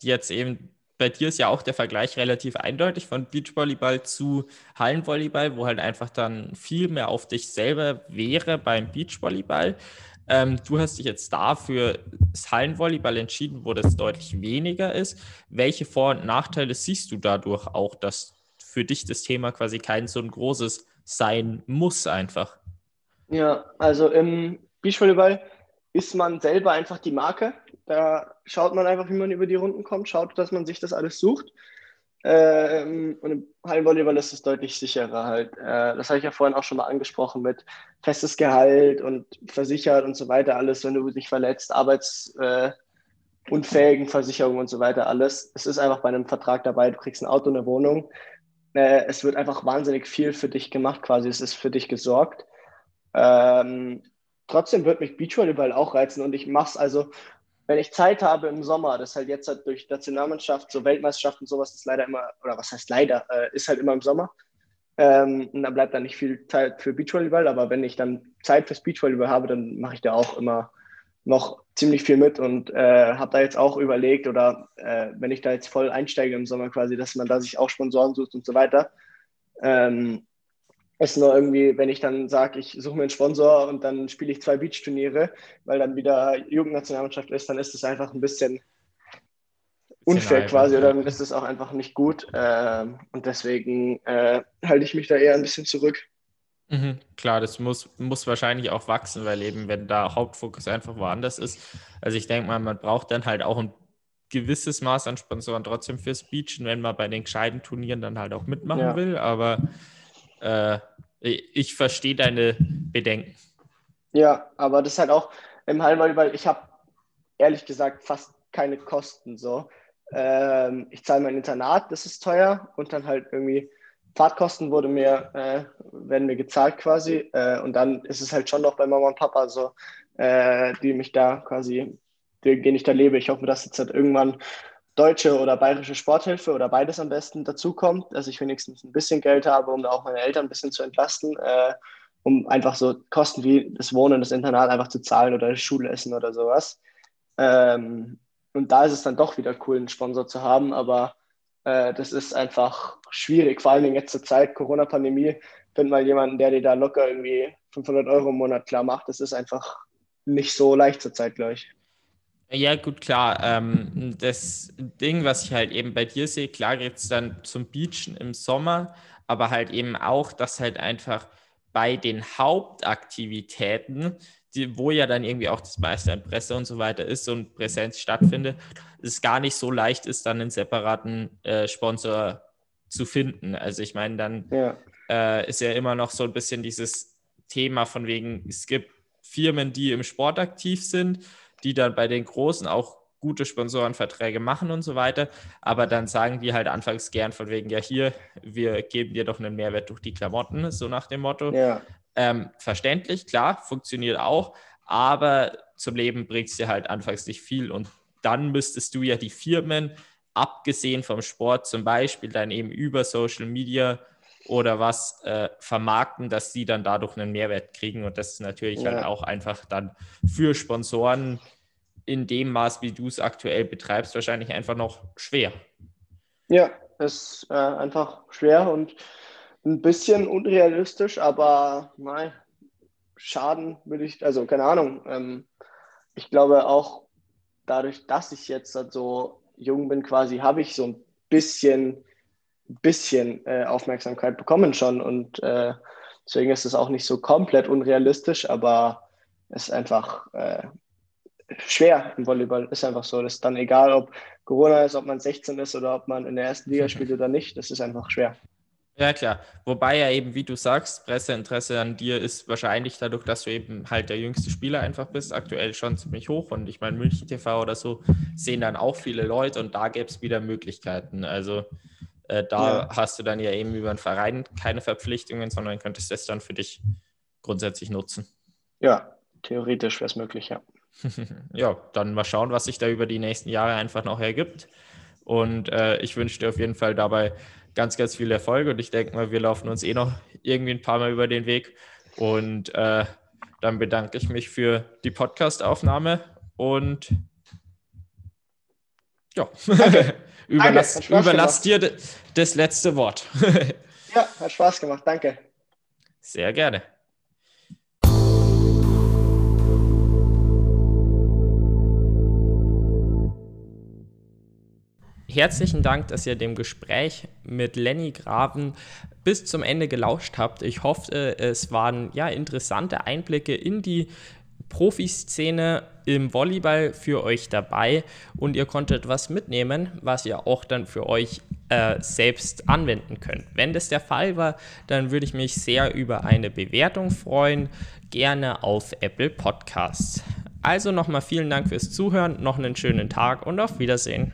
jetzt eben bei dir ist ja auch der Vergleich relativ eindeutig von Beachvolleyball zu Hallenvolleyball, wo halt einfach dann viel mehr auf dich selber wäre beim Beachvolleyball. Ähm, du hast dich jetzt dafür das Hallenvolleyball entschieden, wo das deutlich weniger ist. Welche Vor- und Nachteile siehst du dadurch auch, dass für dich das Thema quasi kein so ein großes sein muss einfach? Ja, also im Beachvolleyball ist man selber einfach die Marke. Da schaut man einfach, wie man über die Runden kommt, schaut, dass man sich das alles sucht. Ähm, und im Hallenvolleyball ist es deutlich sicherer halt. Äh, das habe ich ja vorhin auch schon mal angesprochen mit festes Gehalt und versichert und so weiter, alles, wenn du dich verletzt, arbeitsunfähigen äh, Versicherung und so weiter, alles. Es ist einfach bei einem Vertrag dabei, du kriegst ein Auto, eine Wohnung. Äh, es wird einfach wahnsinnig viel für dich gemacht, quasi. Es ist für dich gesorgt. Ähm, trotzdem wird mich Beachvolleyball auch reizen und ich mache es also, wenn ich Zeit habe im Sommer, das ist halt jetzt halt durch Nationalmannschaft, so Weltmeisterschaften und sowas ist leider immer, oder was heißt leider, äh, ist halt immer im Sommer. Ähm, und dann bleibt da nicht viel Zeit für Beachvolleyball, aber wenn ich dann Zeit fürs Beachvolleyball habe, dann mache ich da auch immer noch ziemlich viel mit und äh, habe da jetzt auch überlegt oder äh, wenn ich da jetzt voll einsteige im Sommer quasi, dass man da sich auch Sponsoren sucht und so weiter. Ähm, ist nur irgendwie, wenn ich dann sage, ich suche mir einen Sponsor und dann spiele ich zwei Beach-Turniere, weil dann wieder Jugendnationalmannschaft ist, dann ist es einfach ein bisschen unfair genau, quasi oder dann ist es auch einfach nicht gut. Äh, und deswegen äh, halte ich mich da eher ein bisschen zurück. Mhm, klar, das muss, muss wahrscheinlich auch wachsen, weil eben, wenn da Hauptfokus einfach woanders ist. Also ich denke mal, man braucht dann halt auch ein gewisses Maß an Sponsoren trotzdem fürs Beachen, wenn man bei den gescheiten Turnieren dann halt auch mitmachen ja. will. Aber äh, ich verstehe deine Bedenken. Ja, aber das ist halt auch im Hallenvolleyball, ich habe ehrlich gesagt fast keine Kosten so. Ähm, ich zahle mein Internat, das ist teuer und dann halt irgendwie Fahrtkosten wurde mir, äh, werden mir gezahlt quasi äh, und dann ist es halt schon noch bei Mama und Papa so, äh, die mich da quasi, denen ich da lebe. Ich hoffe, dass jetzt halt irgendwann deutsche oder bayerische Sporthilfe oder beides am besten dazukommt, dass ich wenigstens ein bisschen Geld habe, um da auch meine Eltern ein bisschen zu entlasten, äh, um einfach so Kosten wie das Wohnen, das Internat einfach zu zahlen oder das Schulessen oder sowas. Ähm, und da ist es dann doch wieder cool, einen Sponsor zu haben, aber äh, das ist einfach schwierig, vor allem jetzt zur Zeit Corona-Pandemie, find mal jemanden, der dir da locker irgendwie 500 Euro im Monat klar macht. Das ist einfach nicht so leicht zur Zeit, glaube ich. Ja, gut, klar. Ähm, das Ding, was ich halt eben bei dir sehe, klar geht es dann zum Beachen im Sommer, aber halt eben auch, dass halt einfach bei den Hauptaktivitäten, die, wo ja dann irgendwie auch das meiste an Presse und so weiter ist und Präsenz stattfindet, es gar nicht so leicht ist, dann einen separaten äh, Sponsor zu finden. Also ich meine, dann ja. Äh, ist ja immer noch so ein bisschen dieses Thema von wegen, es gibt Firmen, die im Sport aktiv sind die dann bei den Großen auch gute Sponsorenverträge machen und so weiter. Aber dann sagen die halt anfangs gern von wegen, ja, hier, wir geben dir doch einen Mehrwert durch die Klamotten, so nach dem Motto. Ja. Ähm, verständlich, klar, funktioniert auch, aber zum Leben bringt es dir halt anfangs nicht viel. Und dann müsstest du ja die Firmen, abgesehen vom Sport, zum Beispiel dann eben über Social Media oder was äh, vermarkten, dass sie dann dadurch einen Mehrwert kriegen. Und das ist natürlich halt ja. halt auch einfach dann für Sponsoren in dem Maß, wie du es aktuell betreibst, wahrscheinlich einfach noch schwer. Ja, es ist äh, einfach schwer und ein bisschen unrealistisch, aber nein, Schaden würde ich, also keine Ahnung. Ähm, ich glaube auch dadurch, dass ich jetzt so jung bin, quasi, habe ich so ein bisschen, bisschen äh, Aufmerksamkeit bekommen schon und äh, deswegen ist es auch nicht so komplett unrealistisch, aber es ist einfach äh, schwer im Volleyball. Ist einfach so. Das ist dann egal, ob Corona ist, ob man 16 ist oder ob man in der ersten Liga spielt oder nicht. Das ist einfach schwer. Ja, klar. Wobei ja eben, wie du sagst, Presseinteresse an dir ist wahrscheinlich dadurch, dass du eben halt der jüngste Spieler einfach bist, aktuell schon ziemlich hoch. Und ich meine, München TV oder so sehen dann auch viele Leute und da gäbe es wieder Möglichkeiten. Also äh, da ja. hast du dann ja eben über den Verein keine Verpflichtungen, sondern könntest das dann für dich grundsätzlich nutzen. Ja, theoretisch wäre es möglich, ja. ja, dann mal schauen, was sich da über die nächsten Jahre einfach noch ergibt. Und äh, ich wünsche dir auf jeden Fall dabei ganz, ganz viel Erfolg. Und ich denke mal, wir laufen uns eh noch irgendwie ein paar Mal über den Weg. Und äh, dann bedanke ich mich für die Podcast-Aufnahme und ja, überlass, überlass dir das letzte Wort. ja, hat Spaß gemacht. Danke. Sehr gerne. Herzlichen Dank, dass ihr dem Gespräch mit Lenny Graven bis zum Ende gelauscht habt. Ich hoffe, es waren ja interessante Einblicke in die Profiszene im Volleyball für euch dabei und ihr konntet was mitnehmen, was ihr auch dann für euch äh, selbst anwenden könnt. Wenn das der Fall war, dann würde ich mich sehr über eine Bewertung freuen, gerne auf Apple Podcasts. Also nochmal vielen Dank fürs Zuhören, noch einen schönen Tag und auf Wiedersehen.